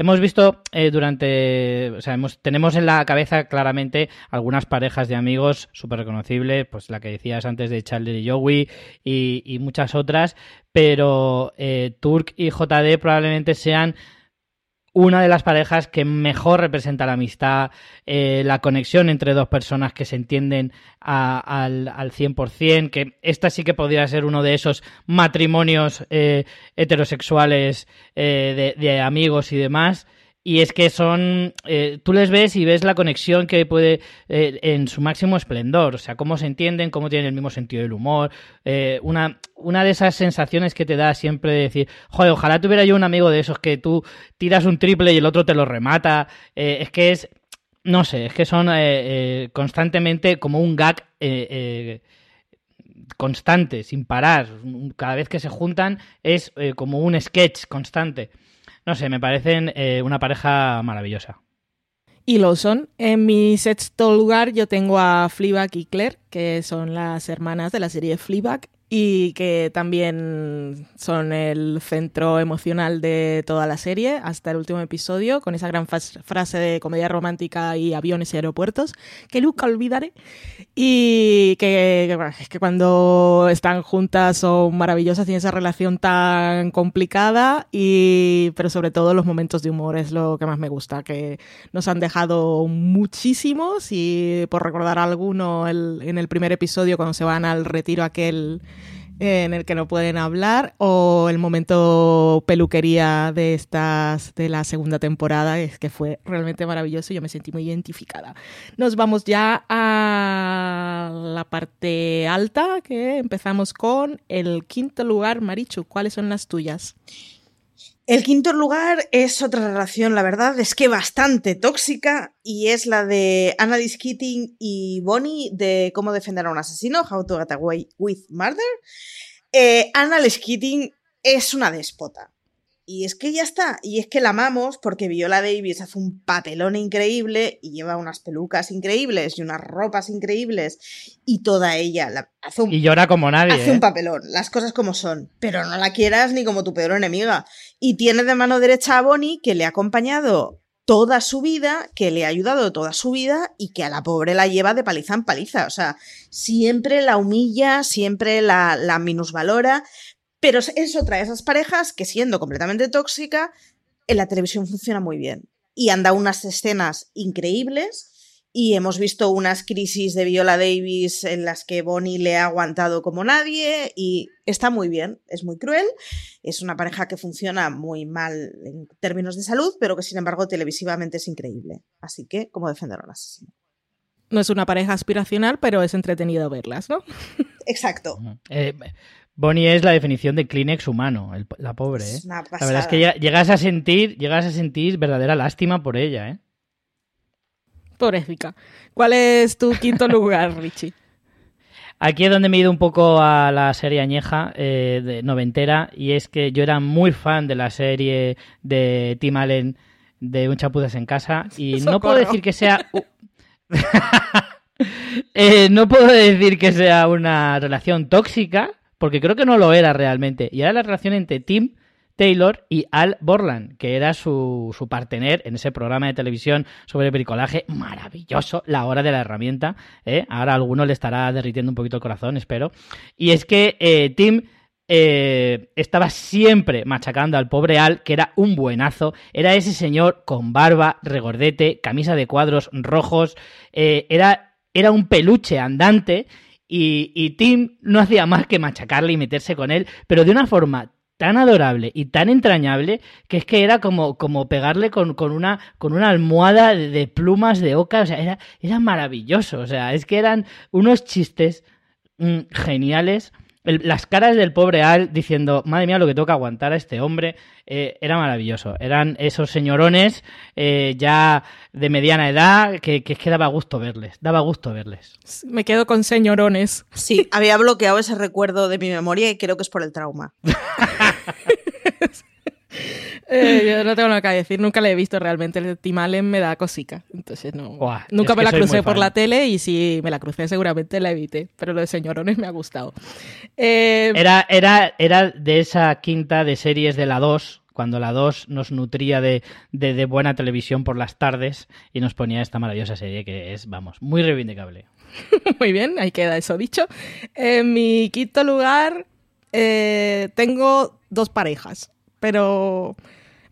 Hemos visto eh, durante, o sea, hemos, tenemos en la cabeza claramente algunas parejas de amigos súper reconocibles, pues la que decías antes de Chandler y Joey y, muchas otras, pero eh, Turk y JD probablemente sean una de las parejas que mejor representa la amistad, eh, la conexión entre dos personas que se entienden al, al 100%, que esta sí que podría ser uno de esos matrimonios eh, heterosexuales eh, de, de amigos y demás. Y es que son, eh, tú les ves y ves la conexión que puede eh, en su máximo esplendor, o sea, cómo se entienden, cómo tienen el mismo sentido del humor, eh, una, una de esas sensaciones que te da siempre de decir, joder, ojalá tuviera yo un amigo de esos que tú tiras un triple y el otro te lo remata, eh, es que es, no sé, es que son eh, eh, constantemente como un gag constante, sin parar, cada vez que se juntan es como un sketch constante. No sé, me parecen eh, una pareja maravillosa. Y lo son. En mi sexto lugar yo tengo a Fleabag y Claire, que son las hermanas de la serie Fleabag y que también son el centro emocional de toda la serie hasta el último episodio, con esa gran frase de comedia romántica y aviones y aeropuertos, que nunca olvidaré, y que, es que cuando están juntas son maravillosas, tienen esa relación tan complicada, y, pero sobre todo los momentos de humor es lo que más me gusta, que nos han dejado muchísimos, y por recordar alguno, el, en el primer episodio cuando se van al retiro aquel en el que no pueden hablar o el momento peluquería de estas de la segunda temporada es que fue realmente maravilloso y yo me sentí muy identificada. Nos vamos ya a la parte alta que empezamos con el quinto lugar, Marichu, ¿cuáles son las tuyas? El quinto lugar es otra relación, la verdad, es que bastante tóxica y es la de Annalise Keating y Bonnie de Cómo defender a un asesino, How to Get Away with Murder. Eh, Annalise Keating es una déspota. Y es que ya está, y es que la amamos porque Viola Davis hace un papelón increíble y lleva unas pelucas increíbles y unas ropas increíbles y toda ella hace un, y llora como nadie. Hace un ¿eh? papelón, las cosas como son, pero no la quieras ni como tu peor enemiga. Y tiene de mano derecha a Bonnie que le ha acompañado toda su vida, que le ha ayudado toda su vida y que a la pobre la lleva de paliza en paliza. O sea, siempre la humilla, siempre la, la minusvalora pero es otra de esas parejas que siendo completamente tóxica, en la televisión funciona muy bien. Y anda unas escenas increíbles y hemos visto unas crisis de Viola Davis en las que Bonnie le ha aguantado como nadie y está muy bien, es muy cruel, es una pareja que funciona muy mal en términos de salud, pero que sin embargo televisivamente es increíble. Así que, ¿cómo defender a un asesino? No es una pareja aspiracional, pero es entretenido verlas, ¿no? Exacto. Eh, Bonnie es la definición de Kleenex humano, la pobre, ¿eh? la verdad es que llegas a sentir, llegas a sentir verdadera lástima por ella, ¿eh? Pobrecita. ¿Cuál es tu quinto [LAUGHS] lugar, Richie? Aquí es donde me he ido un poco a la serie añeja eh, de noventera y es que yo era muy fan de la serie de Tim Allen de Un chapuzas en casa y [LAUGHS] no puedo decir que sea [LAUGHS] eh, no puedo decir que sea una relación tóxica porque creo que no lo era realmente. Y era la relación entre Tim Taylor y Al Borland, que era su, su partener en ese programa de televisión sobre bricolaje maravilloso, La Hora de la Herramienta. ¿eh? Ahora a alguno le estará derritiendo un poquito el corazón, espero. Y es que eh, Tim eh, estaba siempre machacando al pobre Al, que era un buenazo. Era ese señor con barba, regordete, camisa de cuadros rojos. era, era un peluche andante y, Tim no hacía más que machacarle y meterse con él, pero de una forma tan adorable y tan entrañable que es que era como, como pegarle con, con, una, con una almohada de, plumas de oca, o sea, era, era maravilloso, o sea, es que eran unos chistes mm, geniales las caras del pobre Al diciendo, madre mía, lo que toca aguantar a este hombre, eh, era maravilloso. Eran esos señorones eh, ya de mediana edad que, que, que daba gusto verles, daba gusto verles. Me quedo con señorones. Sí, había bloqueado ese recuerdo de mi memoria y creo que es por el trauma. [LAUGHS] Eh, yo no tengo nada que decir, nunca le he visto realmente. El Tim Allen me da cosica. Entonces no. nunca me la crucé por la tele y si me la crucé seguramente la evité. Pero lo de señorones me ha gustado. Eh, era, era, era de esa quinta de series de la 2, cuando la 2 nos nutría de, de, buena televisión por las tardes y nos ponía esta maravillosa serie que es, vamos, muy reivindicable. [LAUGHS] muy bien, ahí queda eso dicho. En mi quinto lugar eh, tengo dos parejas, pero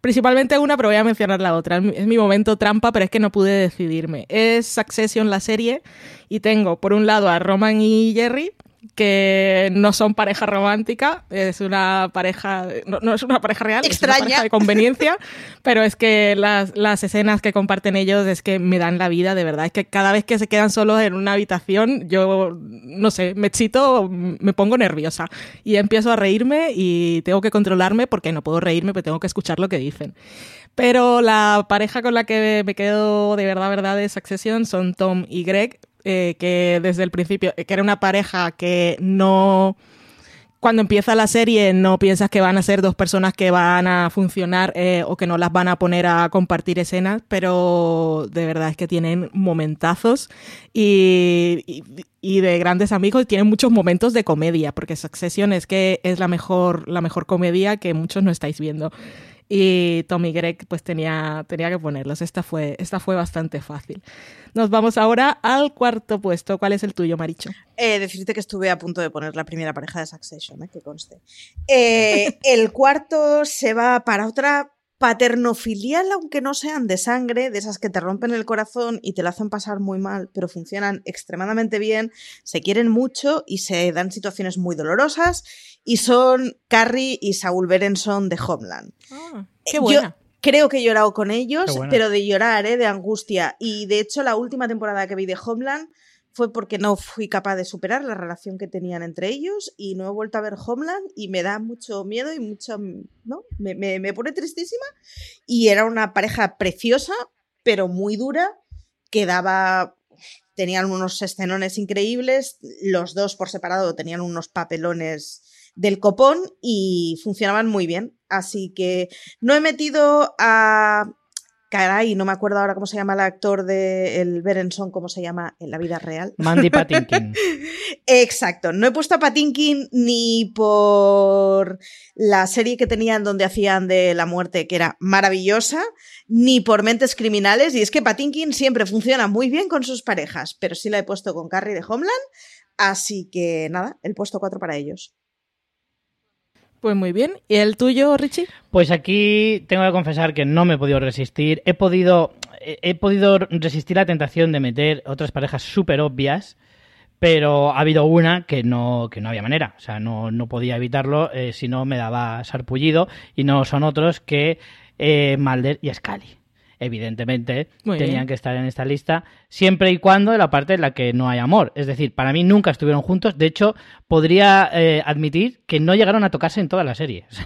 Principalmente una, pero voy a mencionar la otra. Es mi momento trampa, pero es que no pude decidirme. Es Succession la serie y tengo por un lado a Roman y Jerry, que no son pareja romántica, es una pareja, no, es una pareja real, Extraña. es una pareja de conveniencia, [LAUGHS] pero es que las, las, escenas que comparten ellos es que me dan la vida, de verdad, es que cada vez que se quedan solos en una habitación, yo, no sé, me excito, me pongo nerviosa y empiezo a reírme y tengo que controlarme porque no puedo reírme, pero tengo que escuchar lo que dicen. Pero la pareja con la que me quedo de verdad, verdad de Succession son Tom y Greg. Eh, que desde el principio, que era una pareja que no cuando empieza la serie no piensas que van a ser dos personas que van a funcionar eh, o que no las van a poner a compartir escenas, pero de verdad es que tienen momentazos y, y- de grandes amigos y tienen muchos momentos de comedia, porque Succession es que es la mejor, la mejor comedia que muchos no estáis viendo. Y Tommy Gregg pues tenía, tenía que ponerlos. Esta fue, esta fue bastante fácil. Nos vamos ahora al cuarto puesto. ¿Cuál es el tuyo, Maricho? Eh, decirte que estuve a punto de poner la primera pareja de Succession, eh, que conste. Eh, [LAUGHS] el cuarto se va para otra paternofilial, aunque no sean de sangre, de esas que te rompen el corazón y te lo hacen pasar muy mal, pero funcionan extremadamente bien, se quieren mucho y se dan situaciones muy dolorosas, y son Carrie y Saul Berenson de Homeland. qué Yo buena. Creo que he llorado con ellos, pero de llorar, ¿eh? de angustia. Y de hecho, la última temporada que vi de Homeland fue porque no fui capaz de superar la relación que tenían entre ellos y no he vuelto a ver Homeland y me da mucho miedo y mucho, ¿no? Me, me- me pone tristísima. Y era una pareja preciosa, pero muy dura, que daba... Tenían unos escenones increíbles, los dos por separado tenían unos papelones del copón y funcionaban muy bien. Así que no he metido a. Caray, no me acuerdo ahora cómo se llama el actor de el Berenson, cómo se llama en la vida real. Mandy Patinkin. [LAUGHS] Exacto, no he puesto a Patinkin ni por la serie que tenían donde hacían de la muerte, que era maravillosa, ni por mentes criminales. Y es que Patinkin siempre funciona muy bien con sus parejas, pero sí la he puesto con Carrie de Homeland. Así que nada, el puesto 4 para ellos. Pues muy bien. ¿Y el tuyo, Richie? Pues aquí tengo que confesar que no me he podido resistir. He podido, he podido resistir la tentación de meter otras parejas súper obvias, pero ha habido una que no, que no había manera. O sea, no, no podía evitarlo, eh, si no me daba sarpullido. Y no son otros que eh, y Scully. Evidentemente, Muy tenían bien. que estar en esta lista, siempre y cuando de la parte en la que no hay amor. Es decir, para mí nunca estuvieron juntos. De hecho, podría eh, admitir que no llegaron a tocarse en toda la serie. [LAUGHS]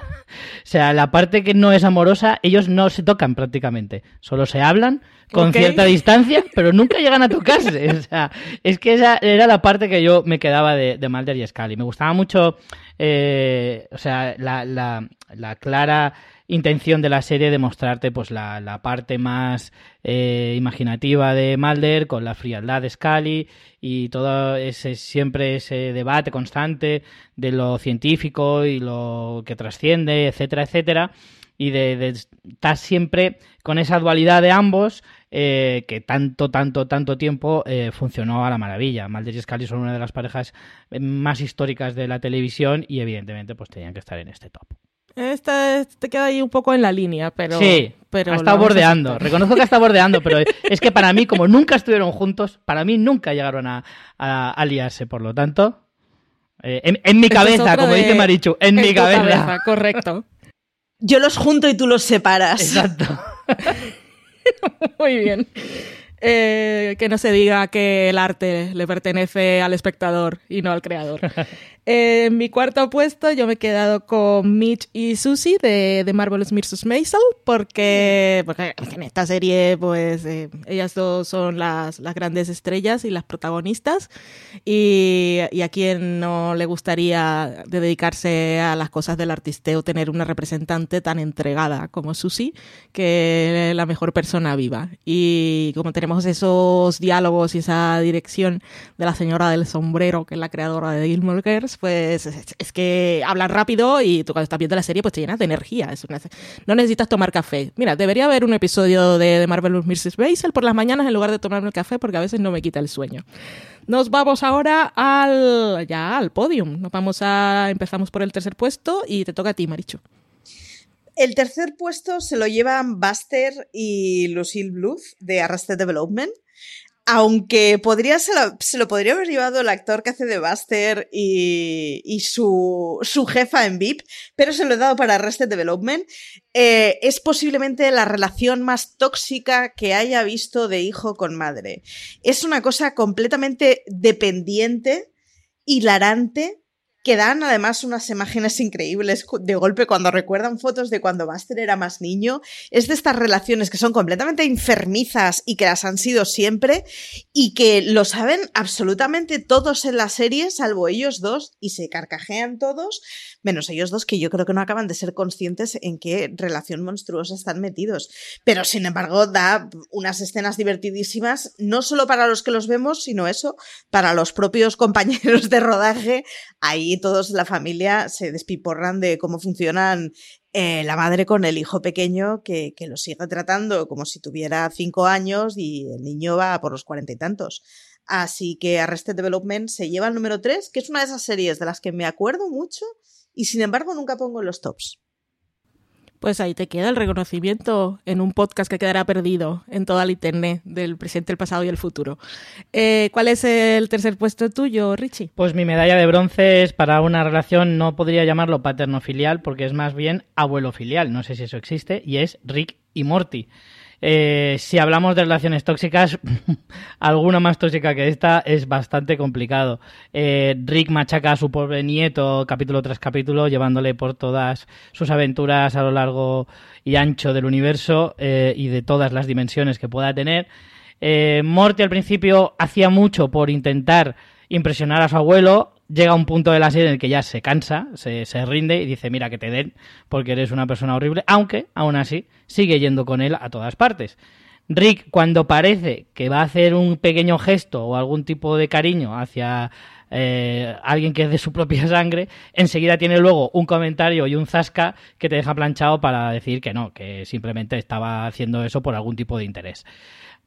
O sea, la parte que no es amorosa, ellos no se tocan prácticamente. Solo se hablan con cierta distancia, pero nunca llegan a tocarse. O sea, es que esa era la parte que yo me quedaba de, de Mulder y Scully. Me gustaba mucho, eh, o sea, la, la- la clara intención de la serie de mostrarte pues la, la parte más eh, imaginativa de Mulder con la frialdad de Scully y todo ese siempre ese debate constante de lo científico y lo que trasciende, etcétera, etcétera, y de, estar siempre con esa dualidad de ambos eh, que tanto, tanto, tanto tiempo eh, funcionó a la maravilla. Mulder y Scully son una de las parejas eh, más históricas de la televisión y evidentemente pues tenían que estar en este top. Esta te queda ahí un poco en la línea, pero. sí, pero ha estado bordeando. Reconozco que ha estado bordeando, pero [LAUGHS] es que para mí, como nunca estuvieron juntos, para mí nunca llegaron a, a, a liarse. Por lo tanto, eh, en, en mi cabeza, como de- dice Marichu, en, mi tu cabeza. Correcto. Yo los junto y tú los separas. Exacto. [LAUGHS] Muy bien. Eh, que no se diga que el arte le pertenece al espectador y no al creador. [LAUGHS] Eh, en mi cuarto puesto yo me he quedado con Mitch y Susie de, de Marvelous Mrs. Maisel porque, porque en esta serie pues eh, ellas dos son las, las grandes estrellas y las protagonistas y, y a quien no le gustaría de dedicarse a las cosas del artisteo tener una representante tan entregada como Susie que la mejor persona viva y como tenemos esos diálogos y esa dirección de la señora del sombrero que es la creadora de Gilmore Girls pues es, que hablan rápido y tú cuando estás viendo la serie pues te llenas de energía no necesitas tomar café mira debería haber un episodio de, de Marvelous Mrs. Maisel por las mañanas en lugar de tomarme el café porque a veces no me quita el sueño nos vamos ahora al ya al podium. Nos vamos a empezamos por el tercer puesto y te toca a ti, Maricho. El tercer puesto se lo llevan Buster y Lucille Bluth de Arrested Development. Aunque podría, se, lo, podría haber llevado el actor que hace de Buster y, y su, su jefa en VIP, pero se lo he dado para Arrested Development. Eh, es posiblemente la relación más tóxica que haya visto de hijo con madre. Es una cosa completamente dependiente, hilarante, que dan además unas imágenes increíbles de golpe cuando recuerdan fotos de cuando Buster era más niño. Es de estas relaciones que son completamente enfermizas y que las han sido siempre y que lo saben absolutamente todos en la serie, salvo ellos dos, y se carcajean todos, menos ellos dos que yo creo que no acaban de ser conscientes en qué relación monstruosa están metidos. Pero sin embargo da unas escenas divertidísimas, no solo para los que los vemos, sino eso, para los propios [LAUGHS] compañeros de rodaje. Ahí todos la familia se despiporran de cómo funcionan eh, la madre con el hijo pequeño que, que, lo sigue tratando como si tuviera cinco años y el niño va por los cuarenta y tantos. Así que Arrested Development se lleva el número tres, que es una de esas series de las que me acuerdo mucho y sin embargo nunca pongo en los tops. Pues ahí te queda el reconocimiento en un podcast que quedará perdido en toda la internet del presente, el pasado y el futuro. Eh, ¿Cuál es el tercer puesto tuyo, Richie? Pues mi medalla de bronce es para una relación, no podría llamarlo paterno-filial, porque es más bien abuelo-filial, no sé si eso existe, y es Rick y Morty. Eh, si hablamos de relaciones tóxicas, [LAUGHS] alguna más tóxica que esta es bastante complicado. Eh, Rick machaca a su pobre nieto capítulo tras capítulo, llevándole por todas sus aventuras a lo largo y ancho del universo eh, y de todas las dimensiones que pueda tener. Morty al principio hacía mucho por intentar impresionar a su abuelo, llega un punto de la serie en el que ya se cansa, se, se, rinde y dice, mira que te den, porque eres una persona horrible, aunque, aún así, sigue yendo con él a todas partes. Rick, cuando parece que va a hacer un pequeño gesto o algún tipo de cariño hacia eh, alguien que es de su propia sangre, enseguida tiene luego un comentario y un zasca que te deja planchado para decir que no, que simplemente estaba haciendo eso por algún tipo de interés.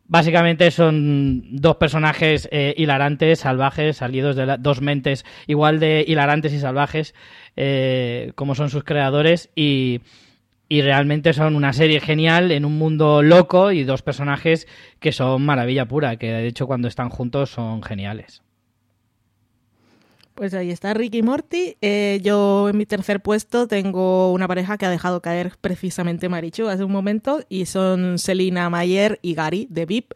Básicamente son dos personajes eh, hilarantes, salvajes, salidos de dos mentes igual de hilarantes y salvajes eh, como son sus creadores y, y realmente son una serie genial en un mundo loco y dos personajes que son maravilla pura, que de hecho cuando están juntos son geniales. Pues ahí está Ricky Morty. Eh, yo en mi tercer puesto tengo una pareja que ha dejado caer precisamente Marichu hace un momento y son Selina Mayer y Gary de VIP,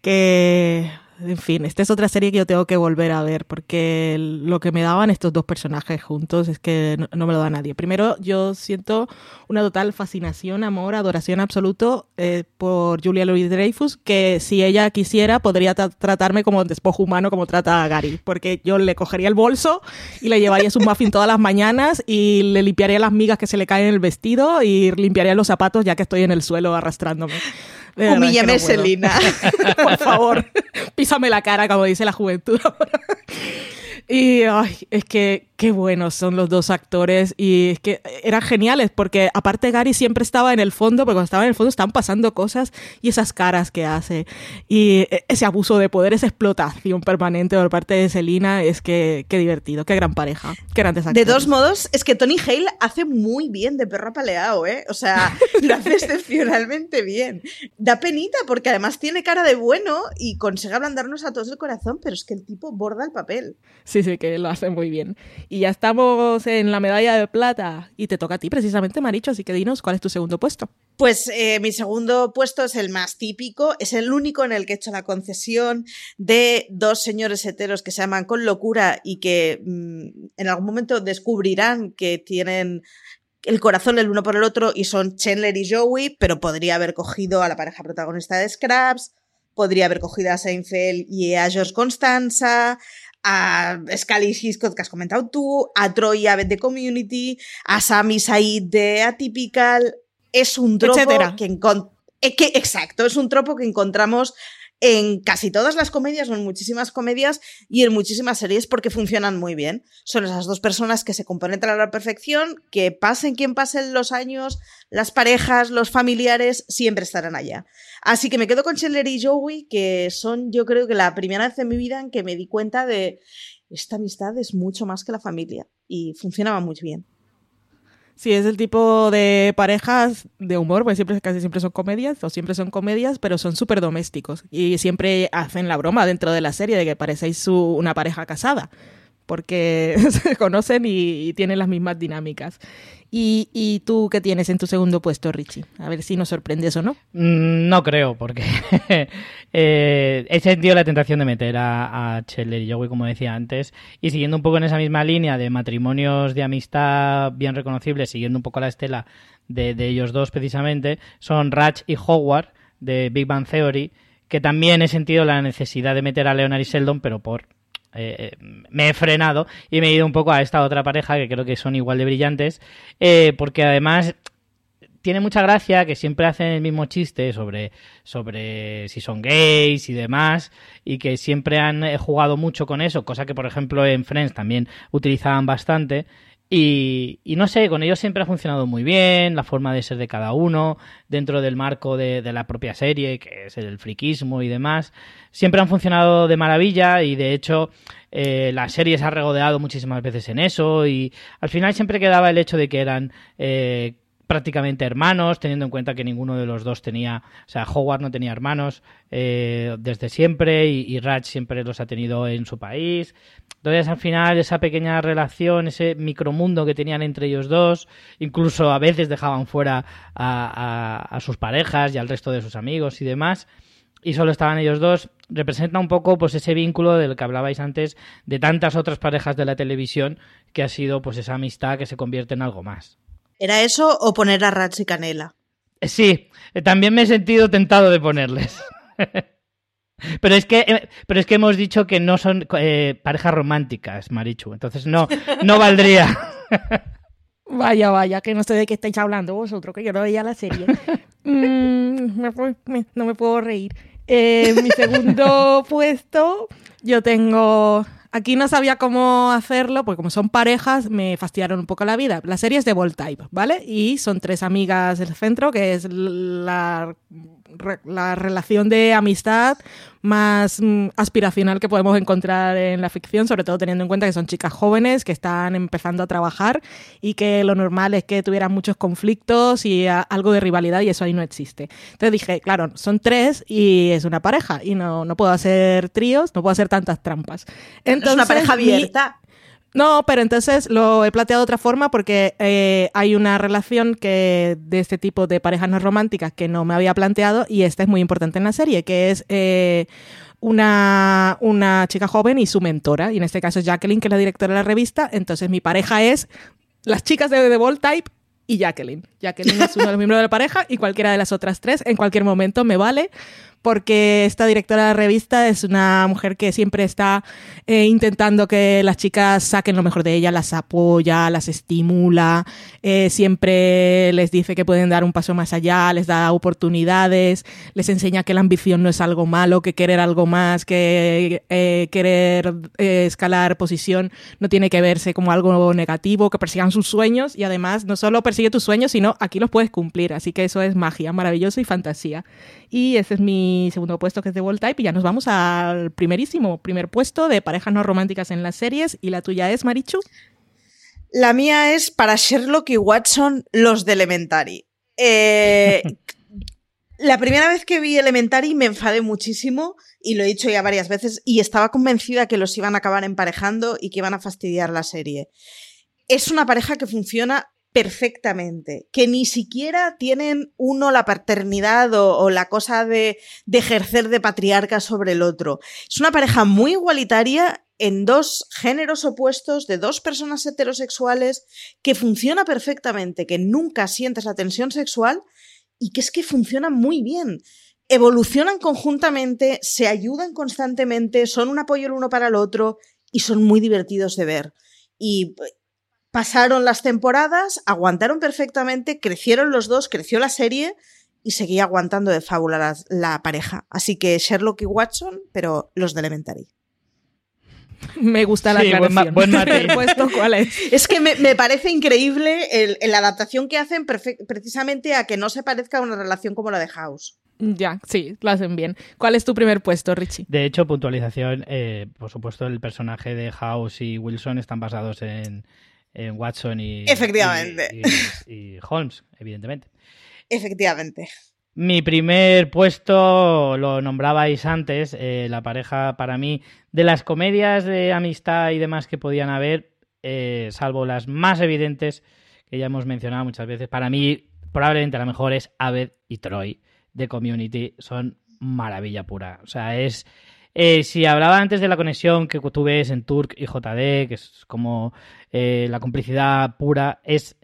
que en fin, esta es otra serie que yo tengo que volver a ver porque lo que me daban estos dos personajes juntos es que no, me lo da nadie. Primero, yo siento una total fascinación, amor, adoración absoluto eh, por Julia Louis Dreyfus, que si ella quisiera podría tratarme como despojo humano como trata a Gary, porque yo le cogería el bolso y le llevaría su muffin todas las mañanas y le limpiaría las migas que se le caen en el vestido y limpiaría los zapatos ya que estoy en el suelo arrastrándome. Humíllame, Selina. [LAUGHS] Por favor, písame la cara, como dice la juventud. y ay, es que qué buenos son los dos actores y es que eran geniales porque aparte Gary siempre estaba en el fondo, porque cuando estaba en el fondo estaban pasando cosas y esas caras que hace y e, ese abuso de poder, esa explotación permanente por parte de Selina, es que qué divertido, qué gran pareja, qué grandes actores. De todos modos, es que Tony Hale hace muy bien de perro apaleado, ¿eh? O sea, [LAUGHS] lo hace excepcionalmente bien. Da penita porque además tiene cara de bueno y consigue ablandarnos a todos el corazón, pero es que el tipo borda el papel. Sí, sí, que lo hace muy bien. Y ya estamos en la medalla de plata. Y te toca a ti precisamente, Maricho, así que dinos cuál es tu segundo puesto. Pues eh, mi segundo puesto es el más típico, es el único en el que he hecho la concesión de dos señores heteros que se aman con locura y que mm, en algún momento descubrirán que tienen el corazón el uno por el otro y son Chandler y Joey, pero podría haber cogido a la pareja protagonista de Scraps, podría haber cogido a Seinfeld y a George Constanza, a Scully Hiscott que has comentado tú, a Troy Abed de Community, a Sami Said de Atypical. Es un tropo que, eh, que exacto, es un tropo que encontramos en casi todas las comedias o en muchísimas comedias y en muchísimas series porque funcionan muy bien. Son esas dos personas que se componen a la perfección, que pasen quien pasen los años, las parejas, los familiares, siempre estarán allá. Así que me quedo con Chandler y Joey, que son yo creo que la primera vez en mi vida en que me di cuenta de esta amistad es mucho más que la familia y funcionaba muy bien. Sí, es el tipo de parejas de humor, porque siempre, casi siempre son comedias, o siempre son comedias, pero son súper domésticos. Y siempre hacen la broma dentro de la serie de que parecéis una pareja casada. Porque [LAUGHS] se conocen y, tienen las mismas dinámicas. ¿Y, ¿Y tú qué tienes en tu segundo puesto, Richie? A ver si nos sorprendes o no. Mm, No creo, porque [LAUGHS] eh, he sentido la tentación de meter a, a y Joey, como decía antes, y siguiendo un poco en esa misma línea de matrimonios de amistad bien reconocibles, siguiendo un poco la estela de, de ellos dos precisamente, son Ratch y Howard de Big Bang Theory, que también he sentido la necesidad de meter a Leonard y Sheldon, pero por eh, me he frenado y me he ido un poco a esta otra pareja que creo que son igual de brillantes, eh, porque además tiene mucha gracia que siempre hacen el mismo chiste sobre, sobre si son gays y demás, y que siempre han eh, jugado mucho con eso, cosa que por ejemplo en Friends también utilizaban bastante. Y, y no sé, con ellos siempre ha funcionado muy bien, la forma de ser de cada uno, dentro del marco de, de la propia serie, que es el friquismo y demás. Siempre han funcionado de maravilla y de hecho eh, la serie se ha regodeado muchísimas veces en eso y al final siempre quedaba el hecho de que eran eh, prácticamente hermanos, teniendo en cuenta que ninguno de los dos tenía, o sea, Howard no tenía hermanos eh, desde siempre y, y siempre los ha tenido en su país. Entonces, al final, esa pequeña relación, ese micromundo que tenían entre ellos dos, incluso a veces dejaban fuera a, a sus parejas y al resto de sus amigos y demás, y solo estaban ellos dos, representa un poco pues ese vínculo del que hablabais antes de tantas otras parejas de la televisión que ha sido pues esa amistad que se convierte en algo más. ¿Era eso o poner a Rats y Canela? Eh, Sí, eh, también me he sentido tentado de ponerles. [LAUGHS] Pero es que, eh, pero es que hemos dicho que no son eh, parejas románticas, Marichu. Entonces no, [LAUGHS] no valdría. [LAUGHS] Vaya, vaya, que no sé de qué estáis hablando vosotros, que yo no veía la serie. Mm, me voy- me- no me puedo reír. Eh, mi segundo [LAUGHS] puesto, yo tengo... Aquí no sabía cómo hacerlo, porque como son parejas, me fastidiaron un poco la vida. La serie es de Voltype, ¿vale? Y son tres amigas del centro, que es la, re- la relación de amistad más mm, aspiracional que podemos encontrar en la ficción, sobre todo teniendo en cuenta que son chicas jóvenes que están empezando a trabajar y que lo normal es que tuvieran muchos conflictos y a- algo de rivalidad y eso ahí no existe. Entonces dije, claro, son tres y es una pareja y no, no puedo hacer tríos, no puedo hacer tantas trampas. es una pareja mi- abierta. No, pero entonces lo he planteado de otra forma porque eh, hay una relación que de este tipo de parejas no románticas que no me había planteado y esta es muy importante en la serie, que es eh, una, una chica joven y su mentora, y en este caso Jacqueline, que es la directora de la revista, entonces mi pareja es las chicas de The Ball Type y Jacqueline. Jacqueline es uno de los miembros de la pareja y cualquiera de las otras tres en cualquier momento me vale porque esta directora de revista es una mujer que siempre está eh, intentando que las chicas saquen lo mejor de ella, las apoya, las estimula, eh, siempre les dice que pueden dar un paso más allá, les da oportunidades, les enseña que la ambición no es algo malo, que querer algo más, que eh, querer escalar posición no tiene que verse como algo negativo, que persigan sus sueños y además no solo persigue tus sueños, sino aquí los puedes cumplir, así que eso es magia, maravilloso y fantasía. Y ese es mi segundo puesto, que es de World Type. Y ya nos vamos al primerísimo, primer puesto de parejas no románticas en las series. ¿Y la tuya es, Marichu? La mía es para Sherlock y Watson, los de Elementary. Eh, [LAUGHS] la primera vez que vi Elementary me enfadé muchísimo y lo he dicho ya varias veces y estaba convencida que los iban a acabar emparejando y que iban a fastidiar la serie. Es una pareja que funciona perfectamente, que ni siquiera tienen uno la paternidad o, la cosa de, de ejercer de patriarca sobre el otro. Es una pareja muy igualitaria en dos géneros opuestos de dos personas heterosexuales que funciona perfectamente, que nunca sientes la tensión sexual y que es que funciona muy bien. Evolucionan conjuntamente, se ayudan constantemente, son un apoyo el uno para el otro y son muy divertidos de ver. Y pasaron las temporadas, aguantaron perfectamente, crecieron los dos, creció la serie y seguía aguantando de fábula la, la pareja. Así que Sherlock y Watson, pero los de Elementary. [LAUGHS] Me gusta la Sí, buen ma- aclaración. buen [LAUGHS] matiz. El puesto, ¿cuál es? [LAUGHS] Es que me, me parece increíble el- el- la adaptación que hacen precisamente a que no se parezca a una relación como la de House. Ya, sí, lo hacen bien. ¿Cuál es tu primer puesto, Richie? De hecho, puntualización, eh, por supuesto, el personaje de House y Wilson están basados en, en Watson y, Efectivamente. y, y- y Holmes, evidentemente. Efectivamente. Mi primer puesto lo nombrabais antes, eh, la pareja para mí de las comedias de amistad y demás que podían haber, eh, salvo las más evidentes que ya hemos mencionado muchas veces, para mí probablemente la mejor es Aved y Troy de Community, son maravilla pura. O sea, es... eh, si hablaba antes de la conexión que tú ves en Turk y JD, que es como eh, la complicidad pura, es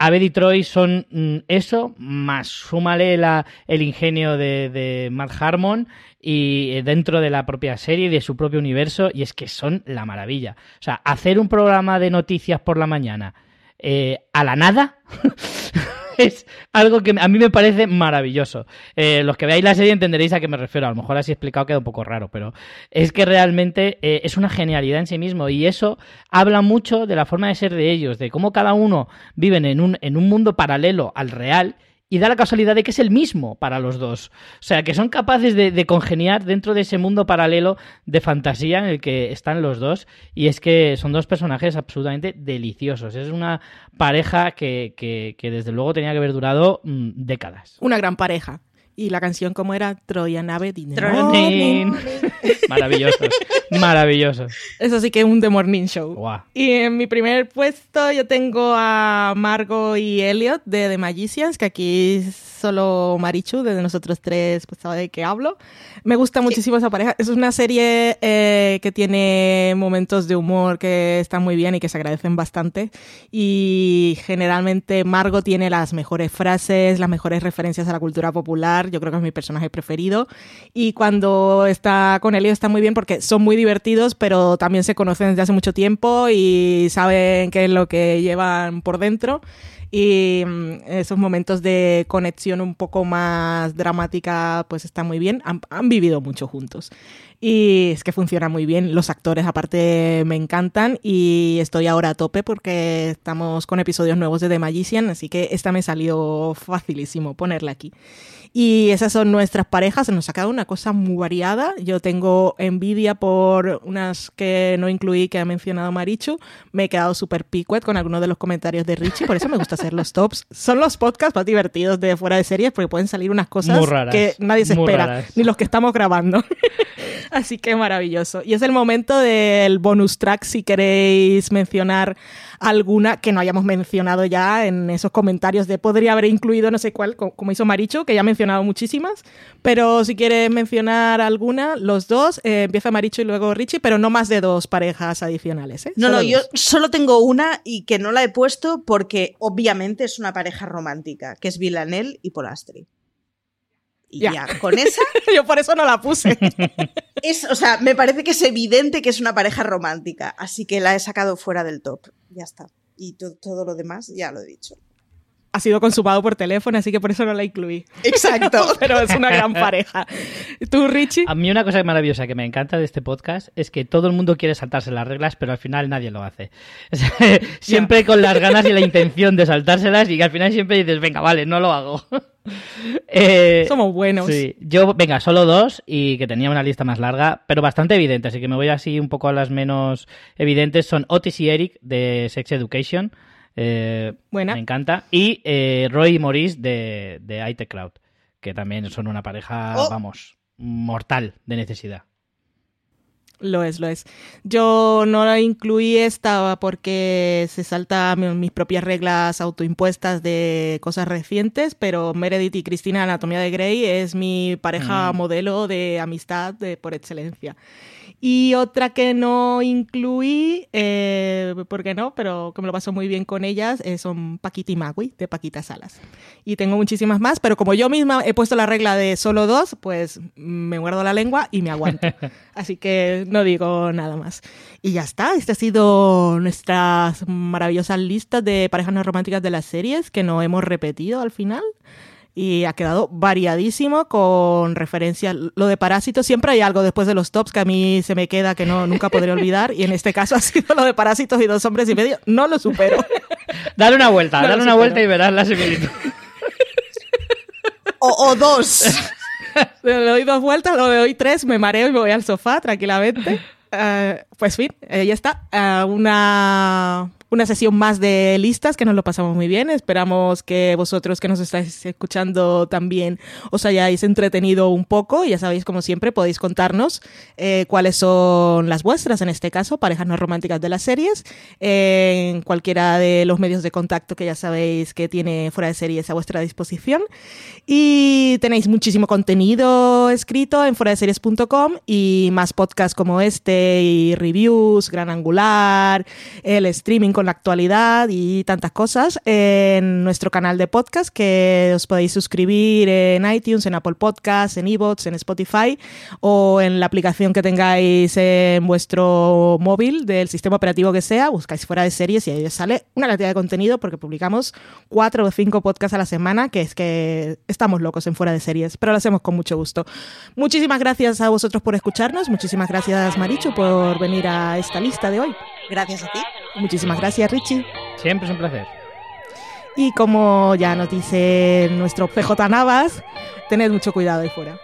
Aved y Troy son mm, eso, más súmale la, el ingenio de, de Matt Harmon y eh, dentro de la propia serie, de su propio universo, y es que son la maravilla. O sea, hacer un programa de noticias por la mañana eh, a la nada [LAUGHS] es algo que a mí me parece maravilloso. Eh, los que veáis la serie entenderéis a qué me refiero. A lo mejor así explicado queda un poco raro, pero es que realmente eh, es una genialidad en sí mismo y eso habla mucho de la forma de ser de ellos, de cómo cada uno viven en un, en un mundo paralelo al real y da la casualidad de que es el mismo para los dos. O sea, que son capaces de, congeniar dentro de ese mundo paralelo de fantasía en el que están los dos. Y es que son dos personajes absolutamente deliciosos. Es una pareja que, que- que desde luego tenía que haber durado mm, décadas. Una gran pareja. Y la canción como era Troya Nave Morning. [LAUGHS] Maravillosos, maravillosos. Eso sí que es un The Morning Show. Y en mi primer puesto yo tengo a Margot y Elliot de The Magicians, que aquí solo Marichu, de nosotros tres, pues sabe de qué hablo. Me gusta muchísimo esa pareja. Es una serie eh, que tiene momentos de humor que están muy bien y que se agradecen bastante. Y generalmente Margot tiene las mejores frases, las mejores referencias a la cultura popular. Yo creo que es mi personaje preferido. Y cuando está con Elliot está muy bien porque son muy divertidos, pero también se conocen desde hace mucho tiempo y saben qué es lo que llevan por dentro. Y mm, esos momentos de conexión un poco más dramática, pues están muy bien. Han vivido mucho juntos. Y es que funciona muy bien. Los actores, aparte, me encantan. Y estoy ahora a tope porque estamos con episodios nuevos de The Magician. Así que esta me salió facilísimo ponerla aquí. Y esas son nuestras parejas. Se nos ha quedado una cosa muy variada. Yo tengo envidia por unas que no incluí que ha mencionado Marichu. Me he quedado súper picuet con algunos de los comentarios de Richie. Por eso me gusta hacer los tops. Son los podcasts más divertidos de fuera de series porque pueden salir unas cosas raras, que nadie se espera. raras. Ni los que estamos grabando. [LAUGHS] Así que maravilloso. Y es el momento del bonus track si queréis mencionar alguna que no hayamos mencionado ya en esos comentarios de podría haber incluido no sé cuál, co- como hizo Maricho, que ya ha mencionado muchísimas. Pero si quieres mencionar alguna, los dos, eh, empieza Maricho y luego Richie, pero no más de dos parejas adicionales. ¿eh? No, Solo no, yo solo tengo una y que no la he puesto porque obviamente es una pareja romántica, que es Villanelle y Polastri. Y Ya. ya, con esa, [LAUGHS] Yo por eso no la puse. [LAUGHS] es, o sea, me parece que es evidente que es una pareja romántica, así que la he sacado fuera del top. Ya está. Y to- todo lo demás ya lo he dicho. Ha sido consumado por teléfono, así que por eso no la incluí. Exacto. [LAUGHS] pero es una gran pareja. ¿Tú, Richie? A mí una cosa maravillosa que me encanta de este podcast es que todo el mundo quiere saltarse las reglas, pero al final nadie lo hace. [LAUGHS] Siempre con las ganas y la intención de saltárselas y que al final siempre dices, venga, vale, no lo hago. [LAUGHS] Eh, Somos buenos. Sí, yo, venga, solo dos y que tenía una lista más larga, pero bastante evidente, así que me voy así un poco a las menos evidentes. Son Otis y Eric de Sex Education, eh, Buena. me encanta, y eh, Roy y Maurice de, de IT Crowd, que también son una pareja, Oh. vamos, mortal de necesidad. Lo es, lo es. Yo no incluí esta porque se salta mi- mis propias reglas autoimpuestas de cosas recientes, pero Meredith y Cristina Anatomía de Grey es mi pareja Mm. modelo de amistad de, por excelencia. Y otra que no incluí, eh, ¿por qué no? Pero que me lo paso muy bien con ellas, eh, son Paquita y Magui, de Paquita Salas. Y tengo muchísimas más, pero como yo misma he puesto la regla de solo dos, pues me guardo la lengua y me aguanto. [LAUGHS] Así que no digo nada más. Y ya está, esta ha sido nuestras maravillosas listas de parejas no románticas de las series que no hemos repetido al final. Y ha quedado variadísimo con referencia lo de Parásitos. Siempre hay algo después de los tops que a mí se me queda que no nunca podré olvidar. Y en este caso [LAUGHS] ha sido lo de Parásitos y dos hombres y medio. No lo supero. Dale una vuelta, No dale una vuelta y verás la similitud. [LAUGHS] O, o dos. [LAUGHS] Le doy dos vueltas, le doy tres, me mareo y me voy al sofá tranquilamente. Eh, pues fin, eh, ya está. Ah, una, una sesión más de listas que nos lo pasamos muy bien. Esperamos que vosotros que nos estáis escuchando también os hayáis entretenido un poco. Ya sabéis, como siempre, podéis contarnos eh, cuáles son las vuestras, en este caso, parejas no románticas de las series, en cualquiera de los medios de contacto que ya sabéis que tiene fuera de series a vuestra disposición. Y tenéis muchísimo contenido escrito en fuera de series.com y más podcasts como este y reviews, Gran Angular, el streaming con la actualidad y tantas cosas en nuestro canal de podcast que os podéis suscribir en iTunes, en Apple Podcasts, en eBots, en Spotify o en la aplicación que tengáis en vuestro móvil del sistema operativo que sea, buscáis fuera de series y ahí os sale una cantidad de contenido porque publicamos cuatro o cinco podcasts a la semana, que es que estamos locos en fuera de series, pero lo hacemos con mucho gusto. Muchísimas gracias a vosotros por escucharnos, muchísimas gracias Marichu por venir a esta lista de hoy. Gracias a ti. Muchísimas gracias Richie. Siempre es un placer. Y como ya nos dice nuestro PJ Navas, tened mucho cuidado ahí fuera.